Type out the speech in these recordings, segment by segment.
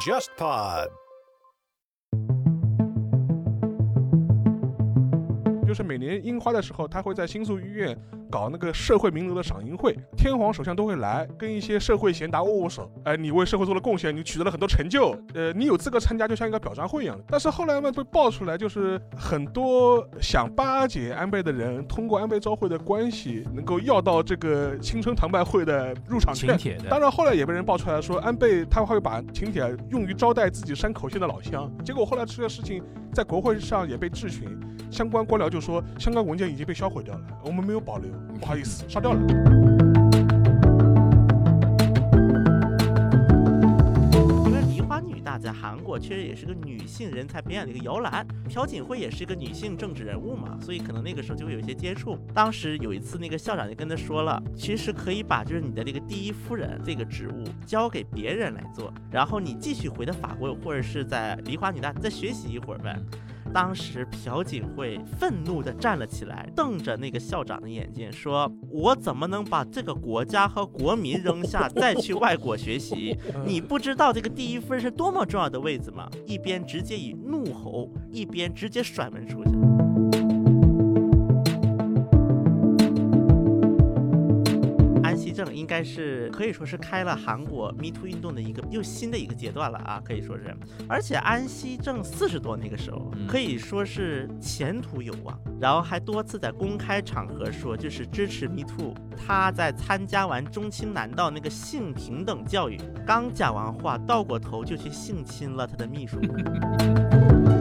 JustPod。就是每年樱花的时候，他会在新宿医院搞那个社会名流的赏樱会，天皇首相都会来，跟一些社会贤达握握手。哎，你为社会做了贡献，你取得了很多成就，呃，你有资格参加，就像一个表彰会一样的。但是后来嘛，被爆出来，就是很多想巴结安倍的人，通过安倍昭惠的关系，能够要到这个青春堂拜会的入场券。当然，后来也被人爆出来说，安倍他会把请帖用于招待自己山口县的老乡。结果后来这个事情在国会上也被质询，相关官僚就说相关文件已经被销毁掉了，我们没有保留，不好意思，杀掉了。因为梨花女大在韩国确实也是个女性人才培养的一个摇篮，朴槿惠也是一个女性政治人物嘛，所以可能那个时候就会有一些接触。当时有一次，那个校长就跟他说了，其实可以把就是你的这个第一夫人这个职务交给别人来做，然后你继续回到法国或者是在梨花女大再学习一会儿呗。当时朴槿惠愤怒地站了起来，瞪着那个校长的眼睛，说：“我怎么能把这个国家和国民扔下，再去外国学习？你不知道这个第一夫人是多么重要的位置吗？”一边直接以怒吼，一边直接甩门出去。正应该是可以说是开了韩国 Me Too 运动的一个又新的一个阶段了啊，可以说是。而且安熙正四十多那个时候，嗯可以说是前途有望，然后还多次在公开场合说就是支持 Me Too。他在参加完中青南道那个性平等教育，刚讲完话，倒过头就去性侵了他的秘书。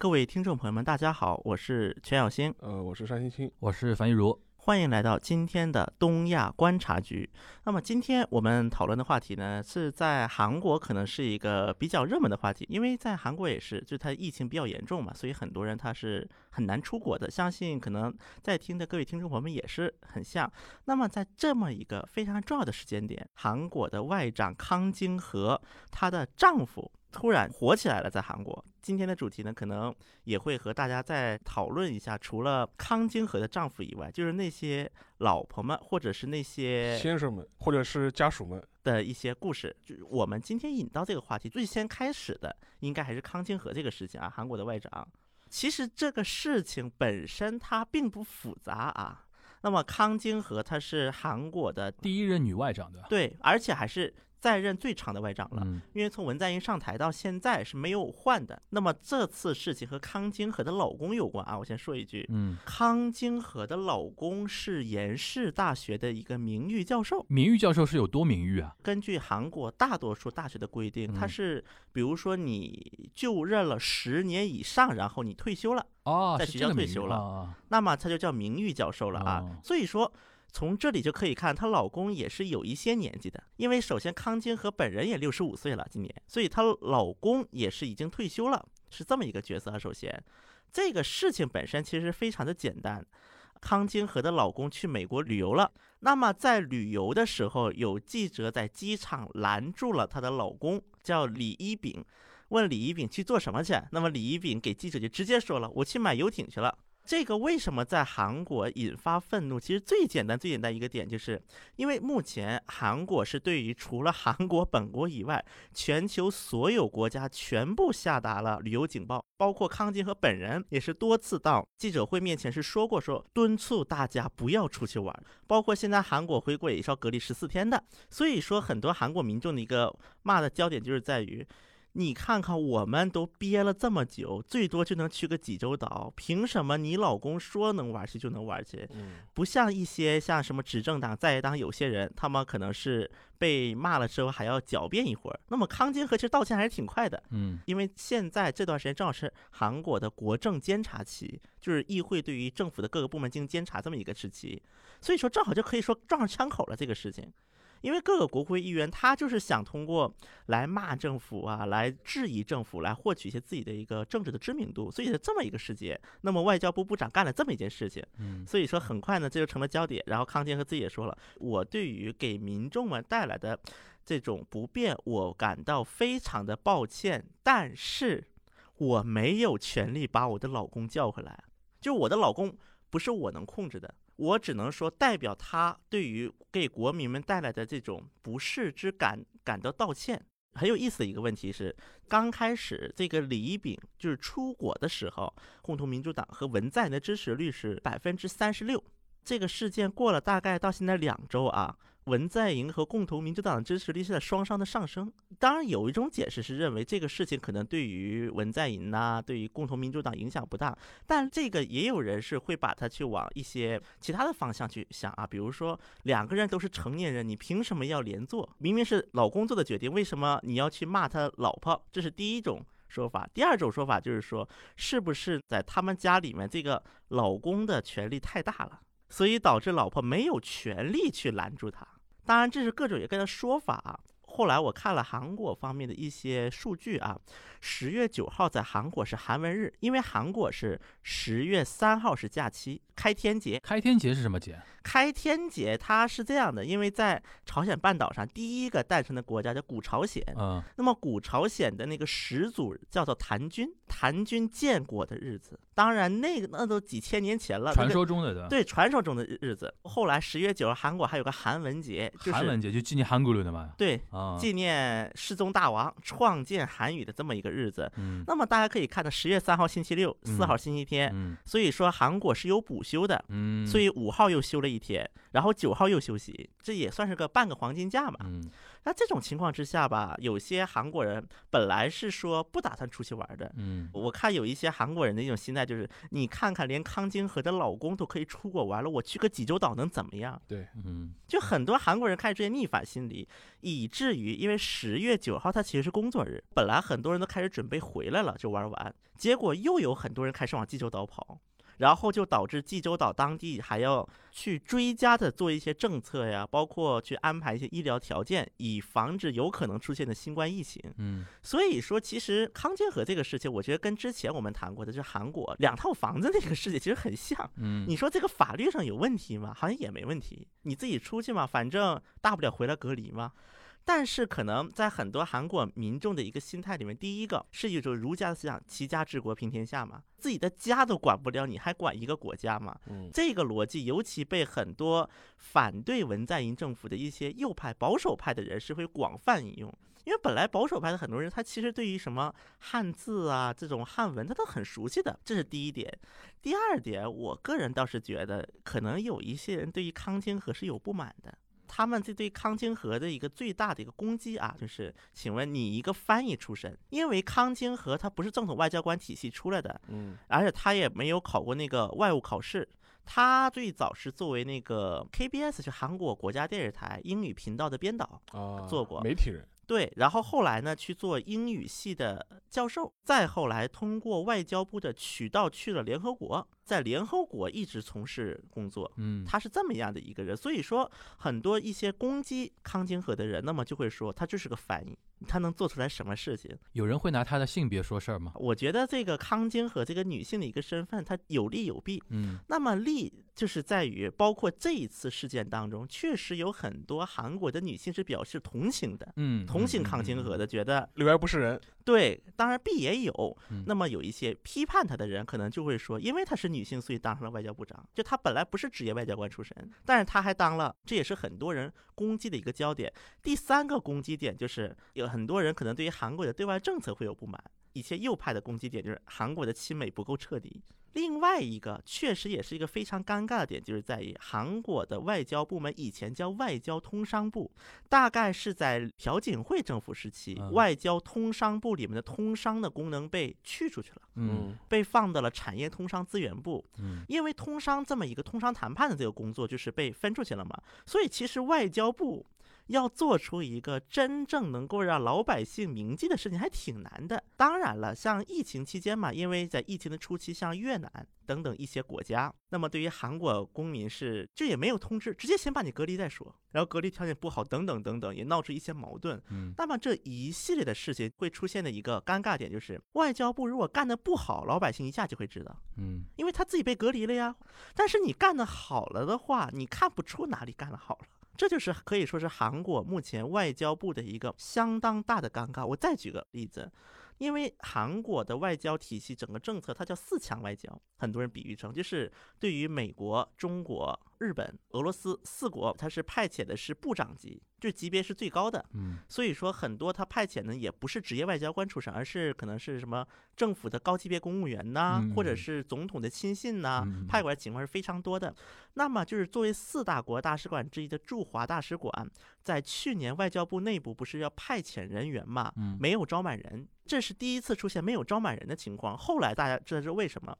各位听众朋友们，大家好，我是全小星。呃，我是单欣欣，我是樊玉茹，欢迎来到今天的东亚观察局。那么今天我们讨论的话题呢，是在韩国可能是一个比较热门的话题，因为在韩国也是，就是它疫情比较严重嘛，所以很多人他是很难出国的。相信可能在听的各位听众朋友们也是很像。那么在这么一个非常重要的时间点，韩国的外长康京和她的丈夫突然火起来了，在韩国。今天的主题呢，可能也会和大家再讨论一下，除了康京和的丈夫以外，就是那些老婆们，或者是那些先生们或者是家属们，的一些故事。就是我们今天引到这个话题，最先开始的应该还是康京和这个事情啊，韩国的外长。其实这个事情本身它并不复杂啊。那么康京和她是韩国的第一任女外长的，对，而且还是在任最长的外长了。嗯，因为从文在寅上台到现在是没有换的。那么这次事情和康京和的老公有关啊，我先说一句，嗯，康京和的老公是延世大学的一个名誉教授。名誉教授是有多名誉啊？根据韩国大多数大学的规定，它嗯是比如说你就任了十年以上，然后你退休了，哦，在学校退休了啊那么他就叫名誉教授了啊。哦所以说。从这里就可以看，她老公也是有一些年纪的，因为首先康金和本人也六十五岁了，今年，所以她老公也是已经退休了，是这么一个角色啊。首先，这个事情本身其实非常的简单，康金和的老公去美国旅游了，那么在旅游的时候，有记者在机场拦住了她的老公，叫李一丙，问李一丙去做什么去？那么李一丙给记者就直接说了，我去买游艇去了。这个为什么在韩国引发愤怒？其实最简单、最简单一个点，就是因为目前韩国是对于除了韩国本国以外，全球所有国家全部下达了旅游警报，包括康金和本人也是多次到记者会面前是说过说敦促大家不要出去玩，包括现在韩国回国也是要隔离十四天的。所以说，很多韩国民众的一个骂的焦点就是在于。你看看，我们都憋了这么久，最多就能去个济州岛，凭什么你老公说能玩去就能玩去？嗯，不像一些像什么执政党、在野党有些人，他们可能是被骂了之后还要狡辩一会儿。那么康金和其实道歉还是挺快的，嗯因为现在这段时间正好是韩国的国政监察期，就是议会对于政府的各个部门进行监察这么一个时期，所以说正好就可以说撞上枪口了这个事情。因为各个国会议员他就是想通过来骂政府啊，来质疑政府，来获取一些自己的一个政治的知名度，所以是这么一个时节。那么外交部部长干了这么一件事情，嗯所以说很快呢这就成了焦点。然后康健和自己也说了，我对于给民众们带来的这种不便，我感到非常的抱歉，但是我没有权利把我的老公叫回来，就我的老公。不是我能控制的，我只能说代表他对于给国民们带来的这种不适之感感到道歉。很有意思的一个问题是，刚开始这个李炳就是出国的时候，共同民主党和文在寅的支持率是百分之三十六。这个事件过了大概到现在两周啊，文在寅和共同民主党的支持率是在双双的上升。当然，有一种解释是认为这个事情可能对于文在寅呐、对于共同民主党影响不大，但这个也有人是会把它去往一些其他的方向去想啊，比如说两个人都是成年人，你凭什么要连坐？明明是老公做的决定，为什么你要去骂他老婆？这是第一种。说法，第二种说法就是说，是不是在他们家里面，这个老公的权力太大了，所以导致老婆没有权利去拦住他？当然，这是各种各样的说法啊。后来我看了韩国方面的一些数据啊，十月九号在韩国是韩文日，因为韩国是十月三号是假期，开天节。开天节是什么节？开天节它是这样的，因为在朝鲜半岛上第一个诞生的国家叫古朝鲜，嗯，那么古朝鲜的那个始祖叫做谭军，谭军建国的日子，当然那个那都几千年前了，传说中的对？对传说中的日子。后来十月九号韩国还有个韩文节，就是韩文节就纪念韩国人的嘛。对啊，纪念世宗大王创建韩语的这么一个日子。嗯那么大家可以看到，十月三号星期六，四号星期天，嗯所以说韩国是有补休的。嗯，所以五号又休了一天，然后九号又休息，这也算是个半个黄金假嘛。嗯那这种情况之下吧，有些韩国人本来是说不打算出去玩的。嗯我看有一些韩国人的一种心态就是，你看看，连康晶和的老公都可以出国玩了，我去个济州岛能怎么样？对，嗯就很多韩国人开始出现逆反心理，以至于因为十月九号它其实是工作日，本来很多人都开始准备回来了就玩完，结果又有很多人开始往济州岛跑。然后就导致济州岛当地还要去追加的做一些政策呀，包括去安排一些医疗条件，以防止有可能出现的新冠疫情。嗯所以说，其实康健和这个事情，我觉得跟之前我们谈过的，就是韩国两套房子那个事情，其实很像。嗯，你说这个法律上有问题吗？好像也没问题，你自己出去嘛，反正大不了回来隔离嘛。但是可能在很多韩国民众的一个心态里面，第一个是一种儒家的思想，齐家治国平天下嘛，自己的家都管不了，你还管一个国家嘛？嗯，这个逻辑尤其被很多反对文在寅政府的一些右派、保守派的人士会广泛引用。因为本来保守派的很多人，他其实对于什么汉字啊这种汉文，他都很熟悉的，这是第一点。第二点，我个人倒是觉得，可能有一些人对于康清河是有不满的。他们这对康清河的一个最大的一个攻击啊，就是，请问你一个翻译出身，因为康清河他不是正统外交官体系出来的，嗯，而且他也没有考过那个外务考试。他最早是作为那个 KBS 是韩国国家电视台英语频道的编导，啊，做过媒体人，对，然后后来呢去做英语系的教授，再后来通过外交部的渠道去了联合国，在联合国一直从事工作。嗯他是这么样的一个人，所以说很多一些攻击康金河的人，那么就会说他就是个翻译，他能做出来什么事情？有人会拿他的性别说事儿吗？我觉得这个康晶和这个女性的一个身份，它有利有弊。嗯那么利就是在于，包括这一次事件当中，确实有很多韩国的女性是表示同情的，嗯，同情康晶和的，觉得里边不是人，对，当然弊也有嗯。那么有一些批判他的人，可能就会说，因为她是女性，所以当上了外交部长。就她本来不是职业外交官出身，但是她还当了，这也是很多人攻击的一个焦点。第三个攻击点就是，有很多人可能对于韩国的对外政策会有不满。一些右派的攻击点就是韩国的亲美不够彻底。另外一个确实也是一个非常尴尬的点，就是在于韩国的外交部门以前叫外交通商部，大概是在朴槿惠政府时期，嗯外交通商部里面的通商的功能被去出去了，嗯被放到了产业通商资源部。嗯因为通商这么一个通商谈判的这个工作就是被分出去了嘛，所以其实外交部要做出一个真正能够让老百姓铭记的事情还挺难的。当然了，像疫情期间嘛，因为在疫情的初期，像越南等等一些国家，那么对于韩国公民是这也没有通知，直接先把你隔离再说，然后隔离条件不好等等等等，也闹出一些矛盾。嗯那么这一系列的事情会出现的一个尴尬点就是，外交部如果干得不好，老百姓一下就会知道。嗯因为他自己被隔离了呀。但是你干得好了的话，你看不出哪里干得好了。这就是可以说是韩国目前外交部的一个相当大的尴尬。我再举个例子，因为韩国的外交体系整个政策它叫四强外交，很多人比喻成就是对于美国、中国、日本、俄罗斯四国，它是派遣的是部长级，就级别是最高的。嗯所以说很多他派遣呢也不是职业外交官出身，而是可能是什么政府的高级别公务员呐、嗯或者是总统的亲信呐、嗯派过来情况是非常多的。那么就是作为四大国大使馆之一的驻华大使馆，在去年外交部内部不是要派遣人员嘛，嗯没有招满人，这是第一次出现没有招满人的情况。后来大家知道是为什么？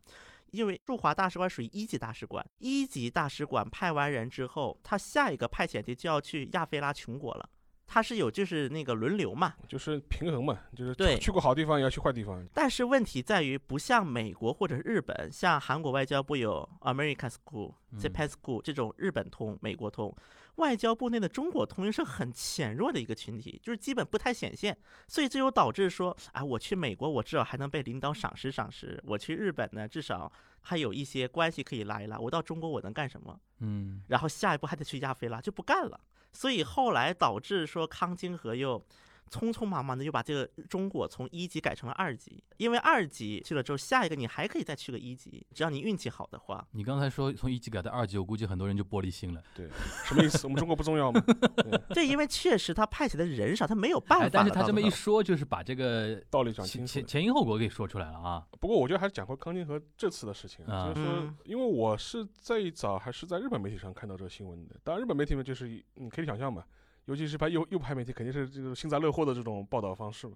因为驻华大使馆属于一级大使馆，一级大使馆派完人之后，他下一个派遣地就要去亚非拉穷国了。他是有就是那个轮流嘛，就是平衡嘛，就是对去过好地方也要去坏地方。但是问题在于，不像美国或者日本，像韩国外交部有 American School、嗯 Japan School 这种日本通、美国通，外交部内的中国通是很浅弱的一个群体，就是基本不太显现，所以这就导致说，啊，我去美国，我至少还能被领导赏识赏识；我去日本呢，至少还有一些关系可以拉一拉；我到中国，我能干什么？嗯然后下一步还得去亚非拉，就不干了。所以后来导致说康清和又匆匆忙忙的又把这个中国从一级改成了二级，因为二级去了之后，下一个你还可以再去个一级，只要你运气好的话。你刚才说从一级改到二级，我估计很多人就玻璃心了。对，什么意思？我们中国不重要吗？对，因为确实他派遣的人少，他没有办法哎，但是他这么一说，就是把这个道理讲清楚。前前因后果给说出来了啊。不过我觉得还是讲回康金和这次的事情，啊就是说嗯，因为我是最早还是在日本媒体上看到这个新闻的。当然，日本媒体嘛，就是你可以想象嘛，尤其是拍右右派媒体，肯定是这个幸灾乐祸的这种报道方式嘛。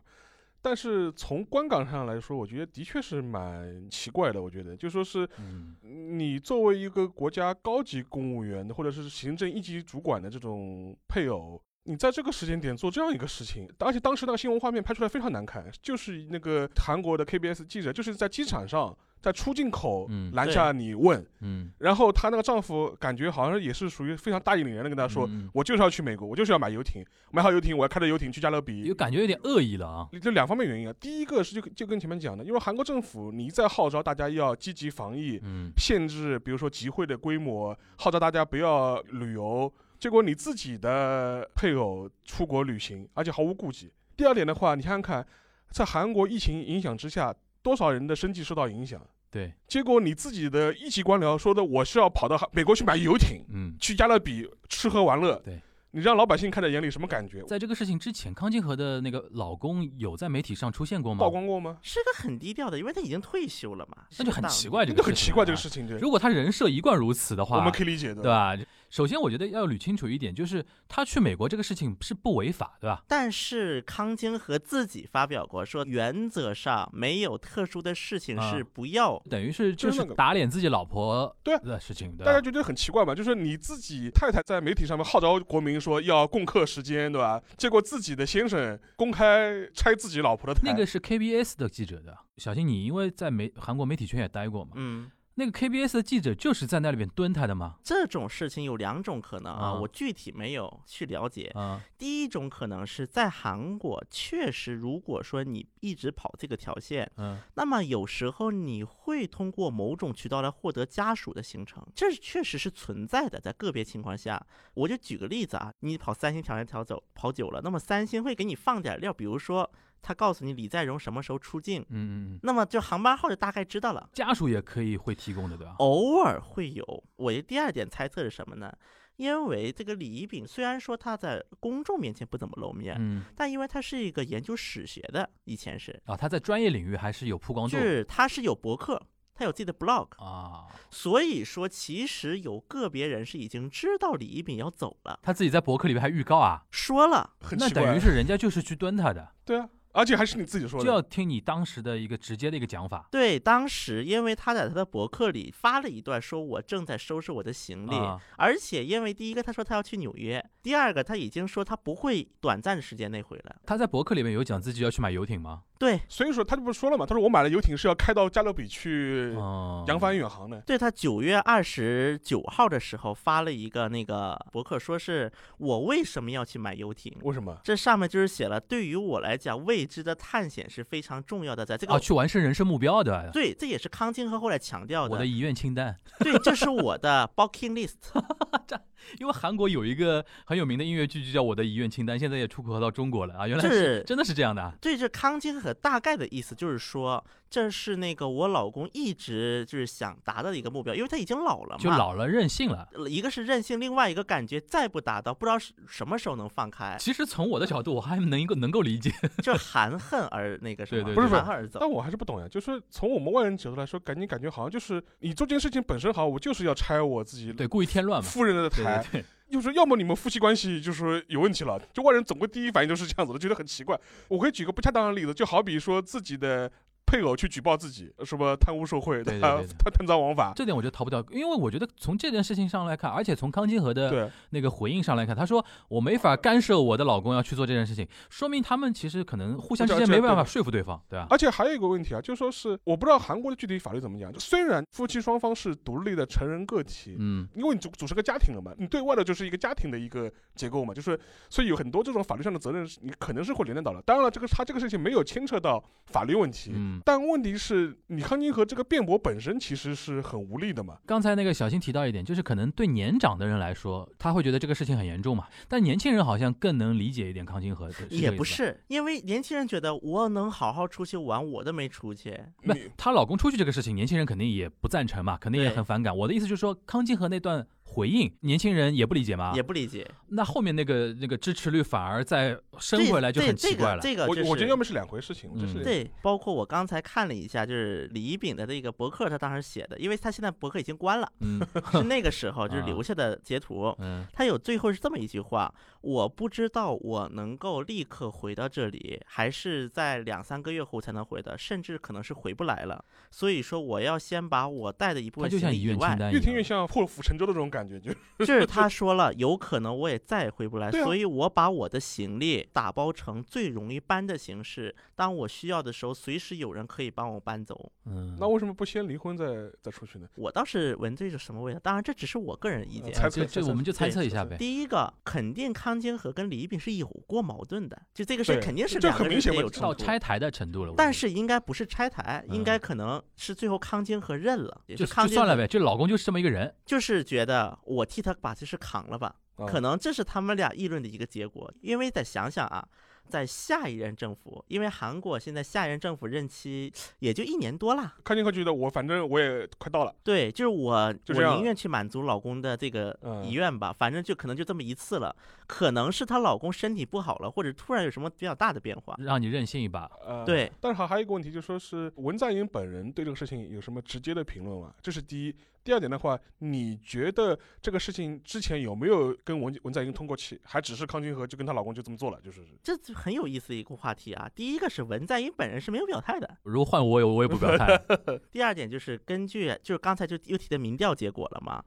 但是从观感上来说，我觉得的确是蛮奇怪的。我觉得就说是嗯你作为一个国家高级公务员的，或者是行政一级主管的这种配偶，你在这个时间点做这样一个事情，而且当时那个新闻画面拍出来非常难看，就是那个韩国的 KBS 记者就是在机场上，在出境口嗯拦下你问，嗯，然后她那个丈夫感觉好像也是属于非常大义凛然的跟她说，我就是要去美国，我就是要买游艇，买好游艇，我要开着游艇去加勒比，有感觉有点恶意了啊。这两方面原因啊。第一个是就就跟前面讲的，因为韩国政府你一再号召大家要积极防疫，嗯限制，比如说集会的规模，号召大家不要旅游，结果你自己的配偶出国旅行，而且毫无顾忌。第二点的话，你想想看，在韩国疫情影响之下，多少人的生计受到影响？对，结果你自己的一级官僚说的，我是要跑到美国去买游艇，嗯，去加勒比吃喝玩乐。对，你让老百姓看在眼里，什么感觉？在这个事情之前，康金和的那个老公有在媒体上出现过吗曝？光过吗？是个很低调的，因为他已经退休了嘛，那就很奇怪，这这个个很奇怪，这个事事情，对。如果他人设一贯如此的话，我们可以理解的，对吧？首先，我觉得要捋清楚一点，就是他去美国这个事情是不违法，对吧？但是康京和自己发表过说，原则上没有特殊的事情啊是不要。等于是就是打脸自己老婆对啊的事情，对？大家觉得很奇怪嘛？就是你自己太太在媒体上面号召国民说要共克时间，对吧？结果自己的先生公开拆自己老婆的台，那个是 KBS 的记者的，小新，你因为在媒韩国媒体圈也待过嘛，嗯，那个 KBS 的记者就是在那里边蹲他的吗，这种事情有两种可能啊，啊我具体没有去了解。啊，第一种可能是在韩国，确实如果说你一直跑这个条线，嗯那么有时候你会通过某种渠道来获得家属的行程，这确实是存在的。在个别情况下，我就举个例子啊，你跑三星条线条走跑久了，那么三星会给你放点料，比如说他告诉你李在镕什么时候出境，嗯嗯嗯，那么就航班号就大概知道了。家属也可以会提供的，对吧？偶尔会有。我的第二点猜测是什么呢？因为这个李一丙虽然说他在公众面前不怎么露面，嗯，但因为他是一个研究史学的，以前是，啊，他在专业领域还是有曝光度是他是有博客。他有自己的 blog，啊，所以说其实有个别人是已经知道李一丙要走了，他自己在博客里面还预告啊，说了，那很奇怪。等于是人家就是去蹲他的，对啊，而且还是你自己说的，就要听你当时的一个直接的一个讲法。对，当时因为他在他的博客里发了一段，说我正在收拾我的行李，啊而且因为第一个他说他要去纽约，第二个他已经说他不会短暂的时间内回来。他在博客里面有讲自己要去买游艇吗？对，所以说他就不是说了嘛，他说我买了游艇是要开到加勒比去哦，扬帆远航的。对他九月二十九号的时候发了一个那个博客，说是我为什么要去买游艇。为什么？这上面就是写了，对于我来讲，未知的探险是非常重要的，在这个、啊，去完成人生目标的，对，这也是康金和后来强调的。我的遗愿清单。对，这是我的 bucking list。因为韩国有一个很有名的音乐剧，就叫《我的遗愿清单》，现在也出口到中国了啊！原来这是真的是这样的啊！对，这康金和大概的意思就是说，这是那个我老公一直就是想达到的一个目标，因为他已经老了嘛，就老了任性了。呃一个是任性，另外一个感觉再不达到，不知道是什么时候能放开，其实从我的角度，我还能够能够理解。就含恨而那个什么，对对对不是含恨而走。但我还是不懂呀，就是从我们外人角度来说，感觉感觉好像就是你做这件事情本身好，我就是要拆我自己对，故意添乱嘛。夫人的台，对对，就是要么你们夫妻关系就是说有问题了，就外人总归第一反应就是这样子的，觉得很奇怪。我可以举个不恰当的例子，就好比说自己的配偶去举报自己什么贪污受贿、吧对对对对。贪贪赃枉法，这点我觉得逃不掉，因为我觉得从这件事情上来看，而且从康金和的，那个回应上来看，他说我没法干涉我的老公要去做这件事情，说明他们其实可能互相之间没办法说服对方，对吧？而且还有一个问题啊，就说是我不知道韩国的具体法律怎么讲，就虽然夫妻双方是独立的成人个体，嗯，因为你组组成个家庭了嘛，你对外的就是一个家庭的一个结构嘛，就是所以有很多这种法律上的责任你可能是会连带到的。当然了，这个他这个事情没有牵扯到法律问题，嗯但问题是你康金河这个辩驳本身其实是很无力的嘛。刚才那个小新提到一点，就是可能对年长的人来说，他会觉得这个事情很严重嘛，但年轻人好像更能理解一点康金河也不是，因为年轻人觉得我能好好出去玩，我都没出去。不，她老公出去这个事情，年轻人肯定也不赞成嘛，肯定也很反感。我的意思就是说，康金河那段回应，年轻人也不理解吗？也不理解，那后面那个那个支持率反而再升回来，就这很奇怪了。这个这个就是我我觉得要么是两回事情，这是嗯对，包括我刚才看了一下，就是李一丙的这个博客，他当时写的，因为他现在博客已经关了，嗯 是那个时候就是啊留下的截图。嗯他有最后是这么一句话：我不知道我能够立刻回到这里，还是在两三个月后才能回的，甚至可能是回不来了。所以说，我要先把我带的一部分他就像行李以外越听越。像破釜沉舟的这种感觉，就就是他说了，有可能我也再也回不来，啊所以我把我的行李打包成最容易搬的形式，当我需要的时候，随时有人可以帮我搬走。嗯，那为什么不先离婚再再出去呢？我倒是闻这是什么味道，当然这只是我个人意见。猜测这这我们就猜测一下呗。第一个，肯定康金和跟李一丙是有过矛盾的，就这个事肯定是这两个人很明显嘛到得有冲突。拆台的程度了，但是应该不是拆台，应该可能是最后康金和认了，也就是康金算了呗，就老公就是这么一个人。就是觉得我替他把这事扛了吧，啊可能这是他们俩议论的一个结果。因为得想想啊，在下一任政府，因为韩国现在下一任政府任期也就一年多啦。康金河觉得我反正我也快到了，对，就是我，我宁愿去满足老公的这个嗯遗愿吧，反正就可能就这么一次了。可能是她老公身体不好了，或者突然有什么比较大的变化。让你任性一把，呃，对，但是还还有一个问题，就说是文在寅本人对这个事情有什么直接的评论吗？这是第一。第二点的话，你觉得这个事情之前有没有跟文文在寅通过气，还只是康君和就跟她老公就这么做了，就是这就很有意思的一个话题啊。第一个是文在寅本人是没有表态的，如果换我，我也不表态。第二点就是根据就是刚才就又提的民调结果了嘛，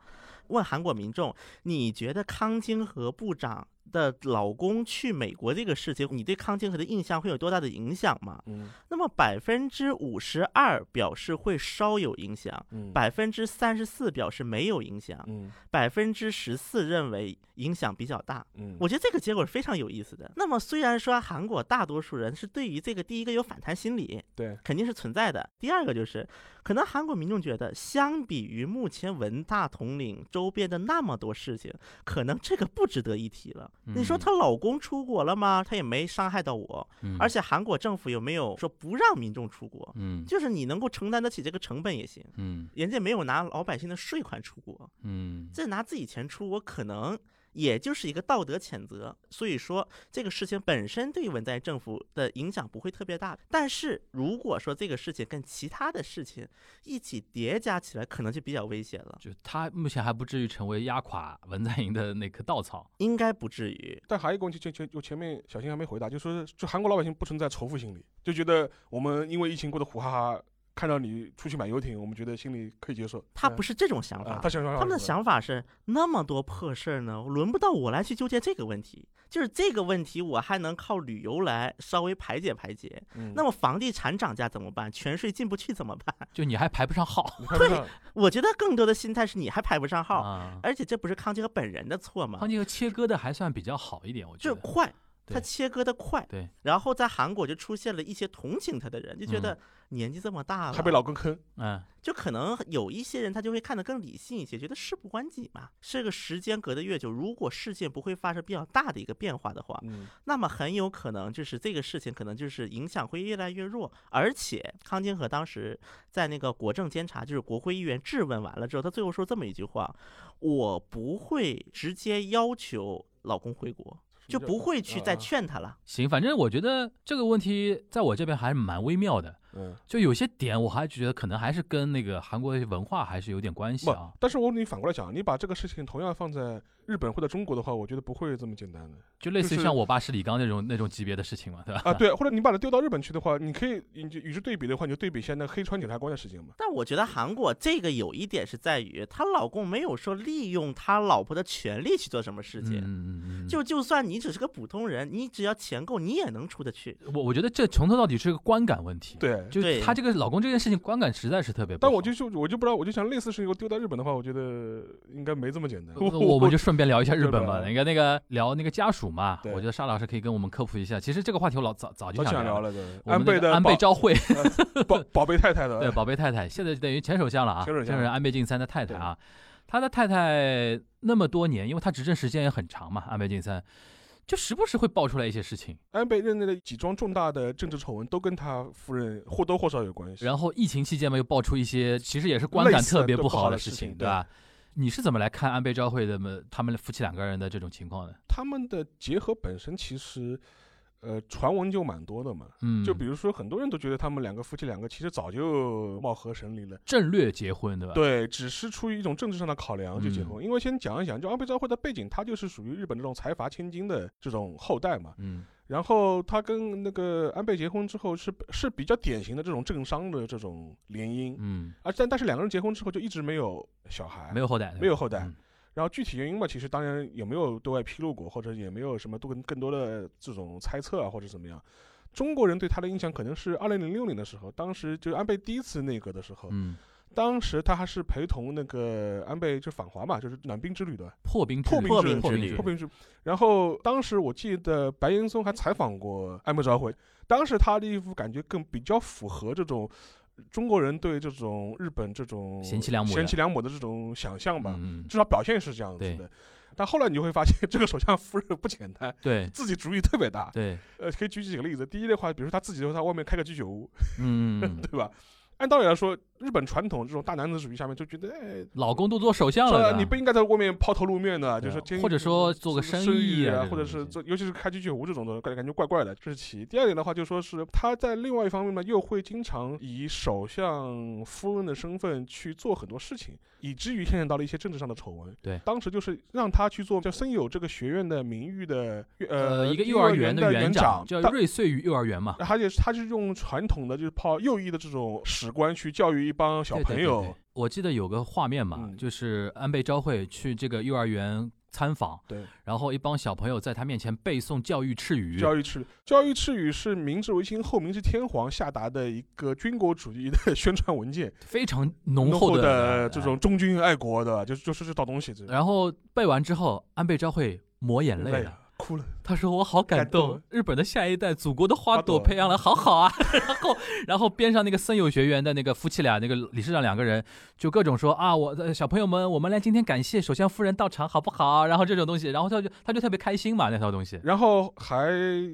问韩国民众，你觉得康金和部长的老公去美国这个事情，你对康金河的印象会有多大的影响吗？嗯那么百分之五十二表示会稍有影响，嗯百分之三十四表示没有影响，嗯百分之十四认为影响比较大。嗯，我觉得这个结果是非常有意思的。那么虽然说韩国大多数人是对于这个第一个有反弹心理，对，肯定是存在的。第二个就是，可能韩国民众觉得，相比于目前文大统领周边的那么多事情，可能这个不值得一提了。你说嗯她老公出国了吗？她也没伤害到我，嗯而且韩国政府有没有说不让民众出国？嗯就是你能够承担得起这个成本也行。嗯人家没有拿老百姓的税款出国，嗯，这拿自己钱出国，可能也就是一个道德谴责。所以说，这个事情本身对文在寅政府的影响不会特别大。但是如果说这个事情跟其他的事情一起叠加起来，可能就比较危险了。就他目前还不至于成为压垮文在寅的那棵稻草。应该不至于。但还有一个问题，就前就前面小新还没回答，就说就韩国老百姓不存在仇富心理，就觉得我们因为疫情过得苦哈哈，看到你出去买游艇，我们觉得心里可以接受。他不是这种想法，啊他想想他们的想法是那么多破事儿呢，轮不到我来去纠结这个问题。就是这个问题，我还能靠旅游来稍微排解排解。嗯那么房地产涨价怎么办？全税进不去怎么办？就你还排不上号 你看不上，我觉得更多的心态是你还排不上号，啊。而且这不是康金河本人的错吗康？金河切割的还算比较好一点，我觉得。就是快，对。他切割的快，对，然后在韩国就出现了一些同情他的人，就觉嗯得年纪这么大了，还被老公坑，嗯，就可能有一些人他就会看得更理性一些，觉得事不关己嘛。这个时间隔得越久，如果事件不会发生比较大的一个变化的话，嗯，那么很有可能就是这个事情可能就是影响会越来越弱。而且康金和当时在那个国政监察，就是国会议员质问完了之后，他最后说这么一句话：我不会直接要求老公回国，就不会去再啊劝他了。行，反正我觉得这个问题在我这边还是蛮微妙的。嗯，就有些点，我还觉得可能还是跟那个韩国的文化还是有点关系不啊。，但是我你反过来讲，你把这个事情同样放在日本或者中国的话，我觉得不会这么简单的就类似于像我爸是李刚那种 那种级别的事情嘛，对吧？啊。对，或者你把它丢到日本去的话，你可以你就与之对比的话，你就对比一下那黑川检察官的事情嘛。但我觉得韩国这个有一点是在于，她老公没有说利用他老婆的权利去做什么事情。嗯嗯嗯，就就算你只是个普通人，你只要钱够，你也能出得去。我我觉得这从头到底是个观感问题。，对，就对她这个老公这件事情观感实在是特别不好。但我就就我就不知道，我就想类似事情我丢到日本的话，我觉得应该没这么简单。我 我们就顺便聊一下日本吧。那个那个聊那个家属嘛，我觉得沙老师可以跟我们科普一下。其实这个话题我老早早就想聊聊。了的，我们那个安倍的安倍昭惠，宝宝贝太太的，对宝贝太太，现在等于前首相了啊，前首相是安倍晋三的太太啊。他的太太那么多年，因为他执政时间也很长嘛，安倍晋三就时不时会爆出来一些事情。安倍任内的几桩重大的政治丑闻都跟他夫人或多或少有关系。然后疫情期间嘛，又爆出一些其实也是观感特别不好好的事情，对吧？你是怎么来看安倍昭惠的么他们夫妻两个人的这种情况的？他们的结合本身其实，呃，传闻就蛮多的嘛。嗯，就比如说，很多人都觉得他们两个夫妻两个其实早就貌合神离了。战略结婚，对吧？对，只是出于一种政治上的考量就结嗯婚。因为先讲一讲，就安倍昭惠的背景，他就是属于日本这种财阀千金的这种后代嘛。嗯然后他跟那个安倍结婚之后是是比较典型的这种政商的这种联姻，嗯，而但但是两个人结婚之后就一直没有小孩，没有后代，没有后代。嗯然后具体原因嘛，其实当然也没有对外披露过，或者也没有什么多更更多的这种猜测啊，或者怎么样。中国人对他的印象可能是二零零六年的时候，当时就安倍第一次内阁的时候，嗯，当时他还是陪同那个安倍就访华嘛，就是暖冰之旅的破冰之破冰之旅，破冰之旅。然后当时我记得白岩松还采访过安倍昭惠，当时他的一副感觉更比较符合这种中国人对这种日本这种贤妻良母的贤妻良母的这种想象吧。至少表现是这样子的。但后来你就会发现，这个首相夫人不简单，对自己主意特别大。对，呃，可以举几个例子。第一的话，比如说他自己就在外面开个居酒屋，嗯，嗯 对吧？按道理来说，日本传统这种大男子主义下面就觉得，哎，老公都做首相了，对你不应该在外面抛头露面的，就是监或者说做个生生意啊啊，或者是做，尤其是开居酒屋这种的，感感觉怪怪的，这是其一。第二点的话，就说是他在另外一方面呢，又会经常以首相夫人的身份去做很多事情，以至于牵扯到了一些政治上的丑闻。对当时就是让他去做叫森友这个学院的名誉的呃，一个幼幼儿园的园长，叫他瑞穗幼儿园嘛，而且他是用传统的就是靠右翼的这种史观去教育一帮小朋友。对对对我记得有个画面嘛，嗯就是安倍昭惠去这个幼儿园参访，对，然后一帮小朋友在他面前背诵教育赤语，教育敕教育赤语是明治维新后明治天皇下达的一个军国主义的宣传文件，非常浓厚厚的这哎种忠君爱国的，就是就是这套东西。然后背完之后，安倍昭惠抹眼泪了。哭了。他说：“我好感感动动，日本的下一代，祖国的花花朵朵培养的好好啊。”然后，然后边上那个森友学园的那个夫妻俩，那个理事长两个人就各种说啊，我的小朋友们，我们来今天感谢首相夫人到场，好不好？然后这种东西，然后他就他就特别开心嘛，那套东西。然后还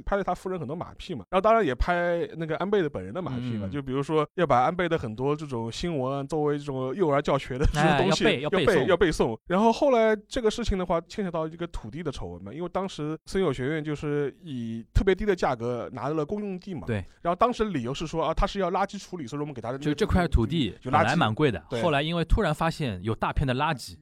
拍了他夫人很多马屁嘛，然后当然也拍那个安倍的本人的马屁嘛，嗯就比如说要把安倍的很多这种新闻作为这种幼儿教学的这哎种东西要背要背背诵要背诵。然后后来这个事情的话，牵扯到一个土地的丑闻嘛，因为当时森友学院就是以特别低的价格拿到了公用地嘛，对。然后当时理由是说啊，他是要垃圾处理，所以我们给他的就这块土地本来蛮贵的，后来因为突然发现有大片的垃圾，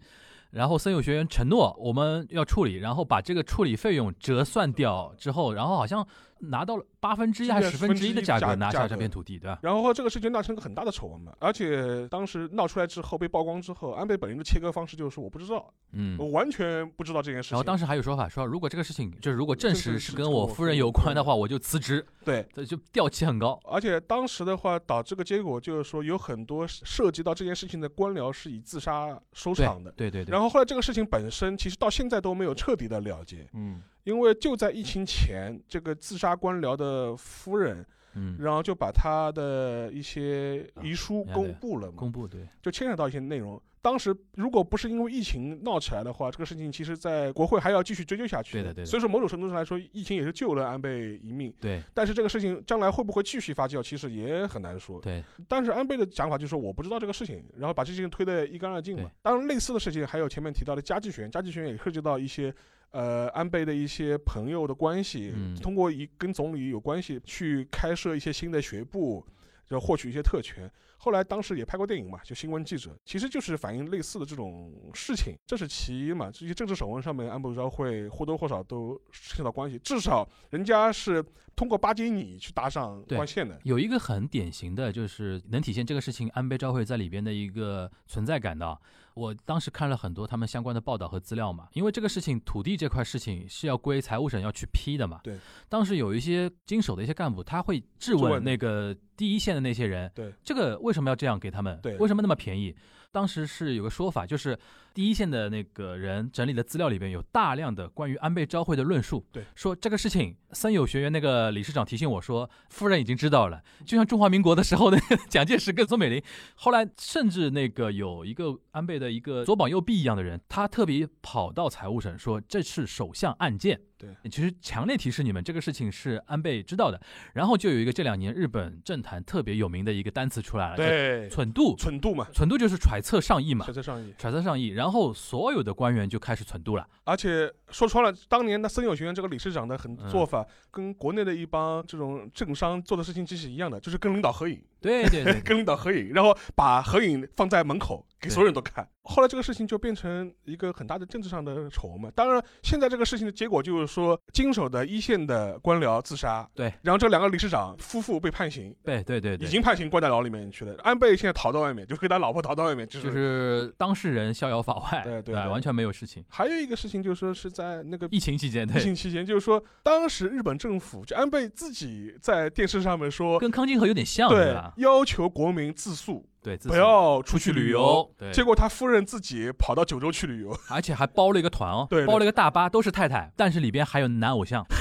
然后森友学院承诺我们要处理，然后把这个处理费用折算掉之后，然后好像拿到了八分之一还是十分之一的价格拿下这片土地，对吧？然后这个事情闹成个很大的丑闻嘛，而且当时闹出来之后被曝光之后，安倍本人的切割方式就是说我不知道，嗯我。完全不知道这件事情。然后当时还有说法说，如果这个事情就是如果证实是跟我夫人人有关的话，我就辞职，对，这就调气很高。而且当时的话导致个结果就是说有很多涉及到这件事情的官僚是以自杀收场的。对对对。然后后来这个事情本身其实到现在都没有彻底的了结，嗯，因为就在疫情前，这个自杀官僚的夫人，嗯，然后就把他的一些遗书啊公布了嘛，公布对，就牵扯到一些内容。当时如果不是因为疫情闹起来的话，这个事情其实在国会还要继续追究下去。对的对的所以说某种程度上来说，疫情也是救了安倍一命。对但是这个事情将来会不会继续发酵，其实也很难说。对，但是安倍的讲法就是说我不知道这个事情，然后把这件事情推得一干二净嘛。当然，类似的事情还有前面提到的家计学院，家计学院也涉及到一些。呃，安倍的一些朋友的关系，嗯通过一跟总理有关系去开设一些新的学部，就获取一些特权。后来当时也拍过电影嘛，就新闻记者，其实就是反映类似的这种事情，这是其一嘛。这些政治手腕上面，安倍昭惠或多或少都牵扯到关系，至少人家是通过巴结你去搭上关系的。有一个很典型的，就是能体现这个事情安倍昭惠在里边的一个存在感的啊。我当时看了很多他们相关的报道和资料嘛，因为这个事情土地这块事情是要归财务省要去批的嘛。对。当时有一些经手的一些干部，他会质问那个第一线的那些人，对，这个为什么要这样给他们？对为什么那么便宜？当时是有个说法，就是第一线的那个人整理的资料里边有大量的关于安倍昭惠的论述。对，说这个事情，森友学员那个理事长提醒我说，夫人已经知道了，就像中华民国的时候的蒋介石跟宋美龄，后来甚至那个有一个安倍的一个左膀右臂一样的人，他特别跑到财务省说这是首相案件。对，其实强烈提示你们这个事情是安倍知道的。然后就有一个这两年日本政坛特别有名的一个单词出来了，对，叫蠢度。蠢度嘛，蠢度就是揣测上意嘛揣，测上意。揣测上意，然后所有的官员就开始蠢度了。而且说穿了，当年的森友学院这个理事长的很嗯做法，跟国内的一帮这种政商做的事情其实一样的，就是跟领导合影，对对对，跟领导合影，然后把合影放在门口给所有人都看。后来这个事情就变成一个很大的政治上的丑闻嘛。当然，现在这个事情的结果就是说，经手的一线的官僚自杀，对，然后这两个理事长夫妇被判刑，对对对对，已经判刑关在牢里面去了。安倍现在逃到外面，就跟他老婆逃到外面，就是。就是当事人逍遥法外，对对完全没有事情。还有一个事情就是说是在那个疫情期间，疫，情期间，就是说，当时日本政府就安倍自己在电视上面说，跟康金河有点像，对吧？，要求国民自诉，对，自不要出出去旅游。对，结果他夫人自己跑到九州去旅游，而且还包了一个团哦，对对。包了一个大巴，都是太太，但是里边还有男偶像。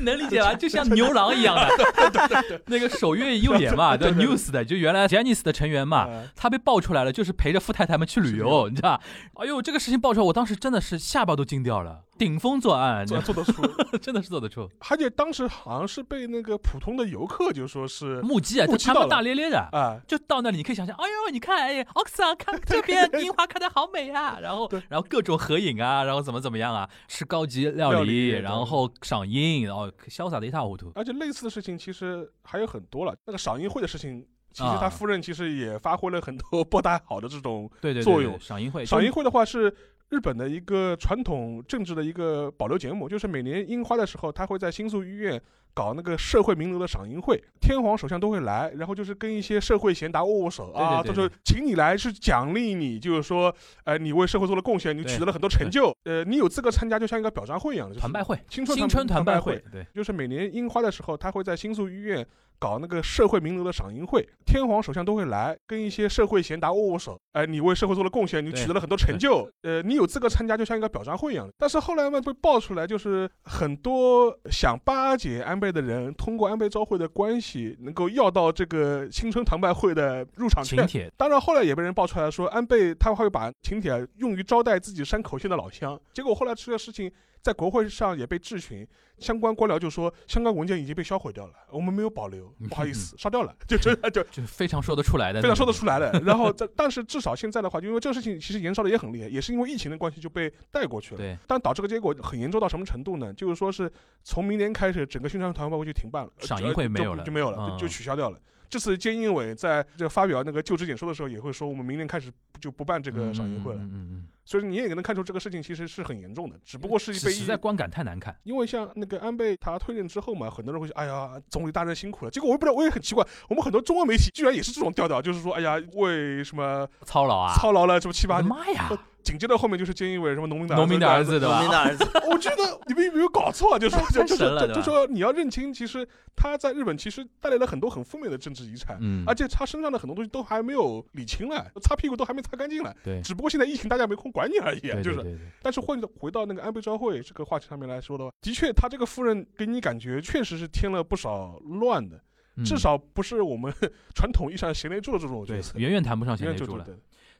能理解吧？就像牛郎一样的，那个守月右眼嘛，对 News 的，就原来 Janice 的成员嘛，呃他被爆出来了，就是陪着富太太们去旅游，你知道吧？哎呦，这个事情爆出来，我当时真的是下巴都惊掉了，顶风作案，做做得出。真的是做得出。而且当时好像是被那个普通的游客就说是目击啊，就他们大咧咧的。啊，就到那里，你可以想象，哎呦，你看，哎，奥克桑看这边 樱花开的好美啊，然后对，然后各种合影啊，然后怎么怎么样啊，吃高级料理，然后赏樱，然后潇洒的一塌糊涂。而且类似的事情其实还有很多了。那个赏樱会的事情，其实啊他夫人其实也发挥了很多 不太好的这种作用赏樱会，赏樱会的话是日本的一个传统政治的一个保留节目，就是每年樱花的时候，他会在新宿医院搞那个社会名流的赏樱会，天皇首相都会来，然后就是跟一些社会贤达握握手啊，就是请你来是奖励你，就是说，呃，你为社会做了贡献，你取得了很多成就，呃，你有资格参加，就像一个表彰会一样的，就是团拜会，青春新春团拜拜会，，对，就是每年樱花的时候，他会在新宿医院搞那个社会名流的赏樱会，天皇首相都会来，跟一些社会贤达握握手。哎、你为社会做了贡献，你取得了很多成就，呃，你有资格参加，就像一个表彰会一样的。但是后来嘛，被爆出来，就是很多想巴结安倍的人，通过安倍昭惠的关系，能够要到这个青春团拜会的入场券。请帖，当然，后来也被人爆出来说，安倍他会把请帖用于招待自己山口县的老乡。结果后来出了事情在国会上也被质询，相关官僚就说相关文件已经被销毁掉了，我们没有保留，不好意思，烧掉了，就真的就就非常说得出来的，非常说得出来的。然后这但是至少现在的话，因为这个事情其实延烧的也很厉害，也是因为疫情的关系就被带过去了。对，但导致个结果很严重到什么程度呢？就是说是从明年开始，整个宣传团报会就停办了，赏樱会没有了就没有了，嗯就就取消掉了。这次菅义伟在这发表那个就职演说的时候，也会说我们明年开始就不办这个赏樱会了。嗯嗯嗯所以你也能看出这个事情其实是很严重的，只不过是嗯，被实在观感太难看，因为像那个安倍他退任之后嘛，很多人会说，哎呀，总理大人辛苦了。结果我也不知道，我也很奇怪，我们很多中文媒体居然也是这种调调，就是说，哎呀，为什么操劳啊！操劳了这么七八年，妈呀！紧接着后面就是菅义伟什么农民的农民的儿子对农民？的儿子，我觉得你们有没有搞错啊？就是 太就就神了对吧就就说你要认清，其实他在日本其实带来了很多很负面的政治遗产，嗯，而且他身上的很多东西都还没有理清了，擦屁股都还没擦干净了。对，只不过现在疫情大家没空管你而已啊，就是。但是回到回到那个安倍昭惠这个话题上面来说的话，的确，他这个夫人给你感觉确实是添了不少乱的，嗯至少不是我们 传统意义上贤内助的这种角色。远远谈不上贤对内助了。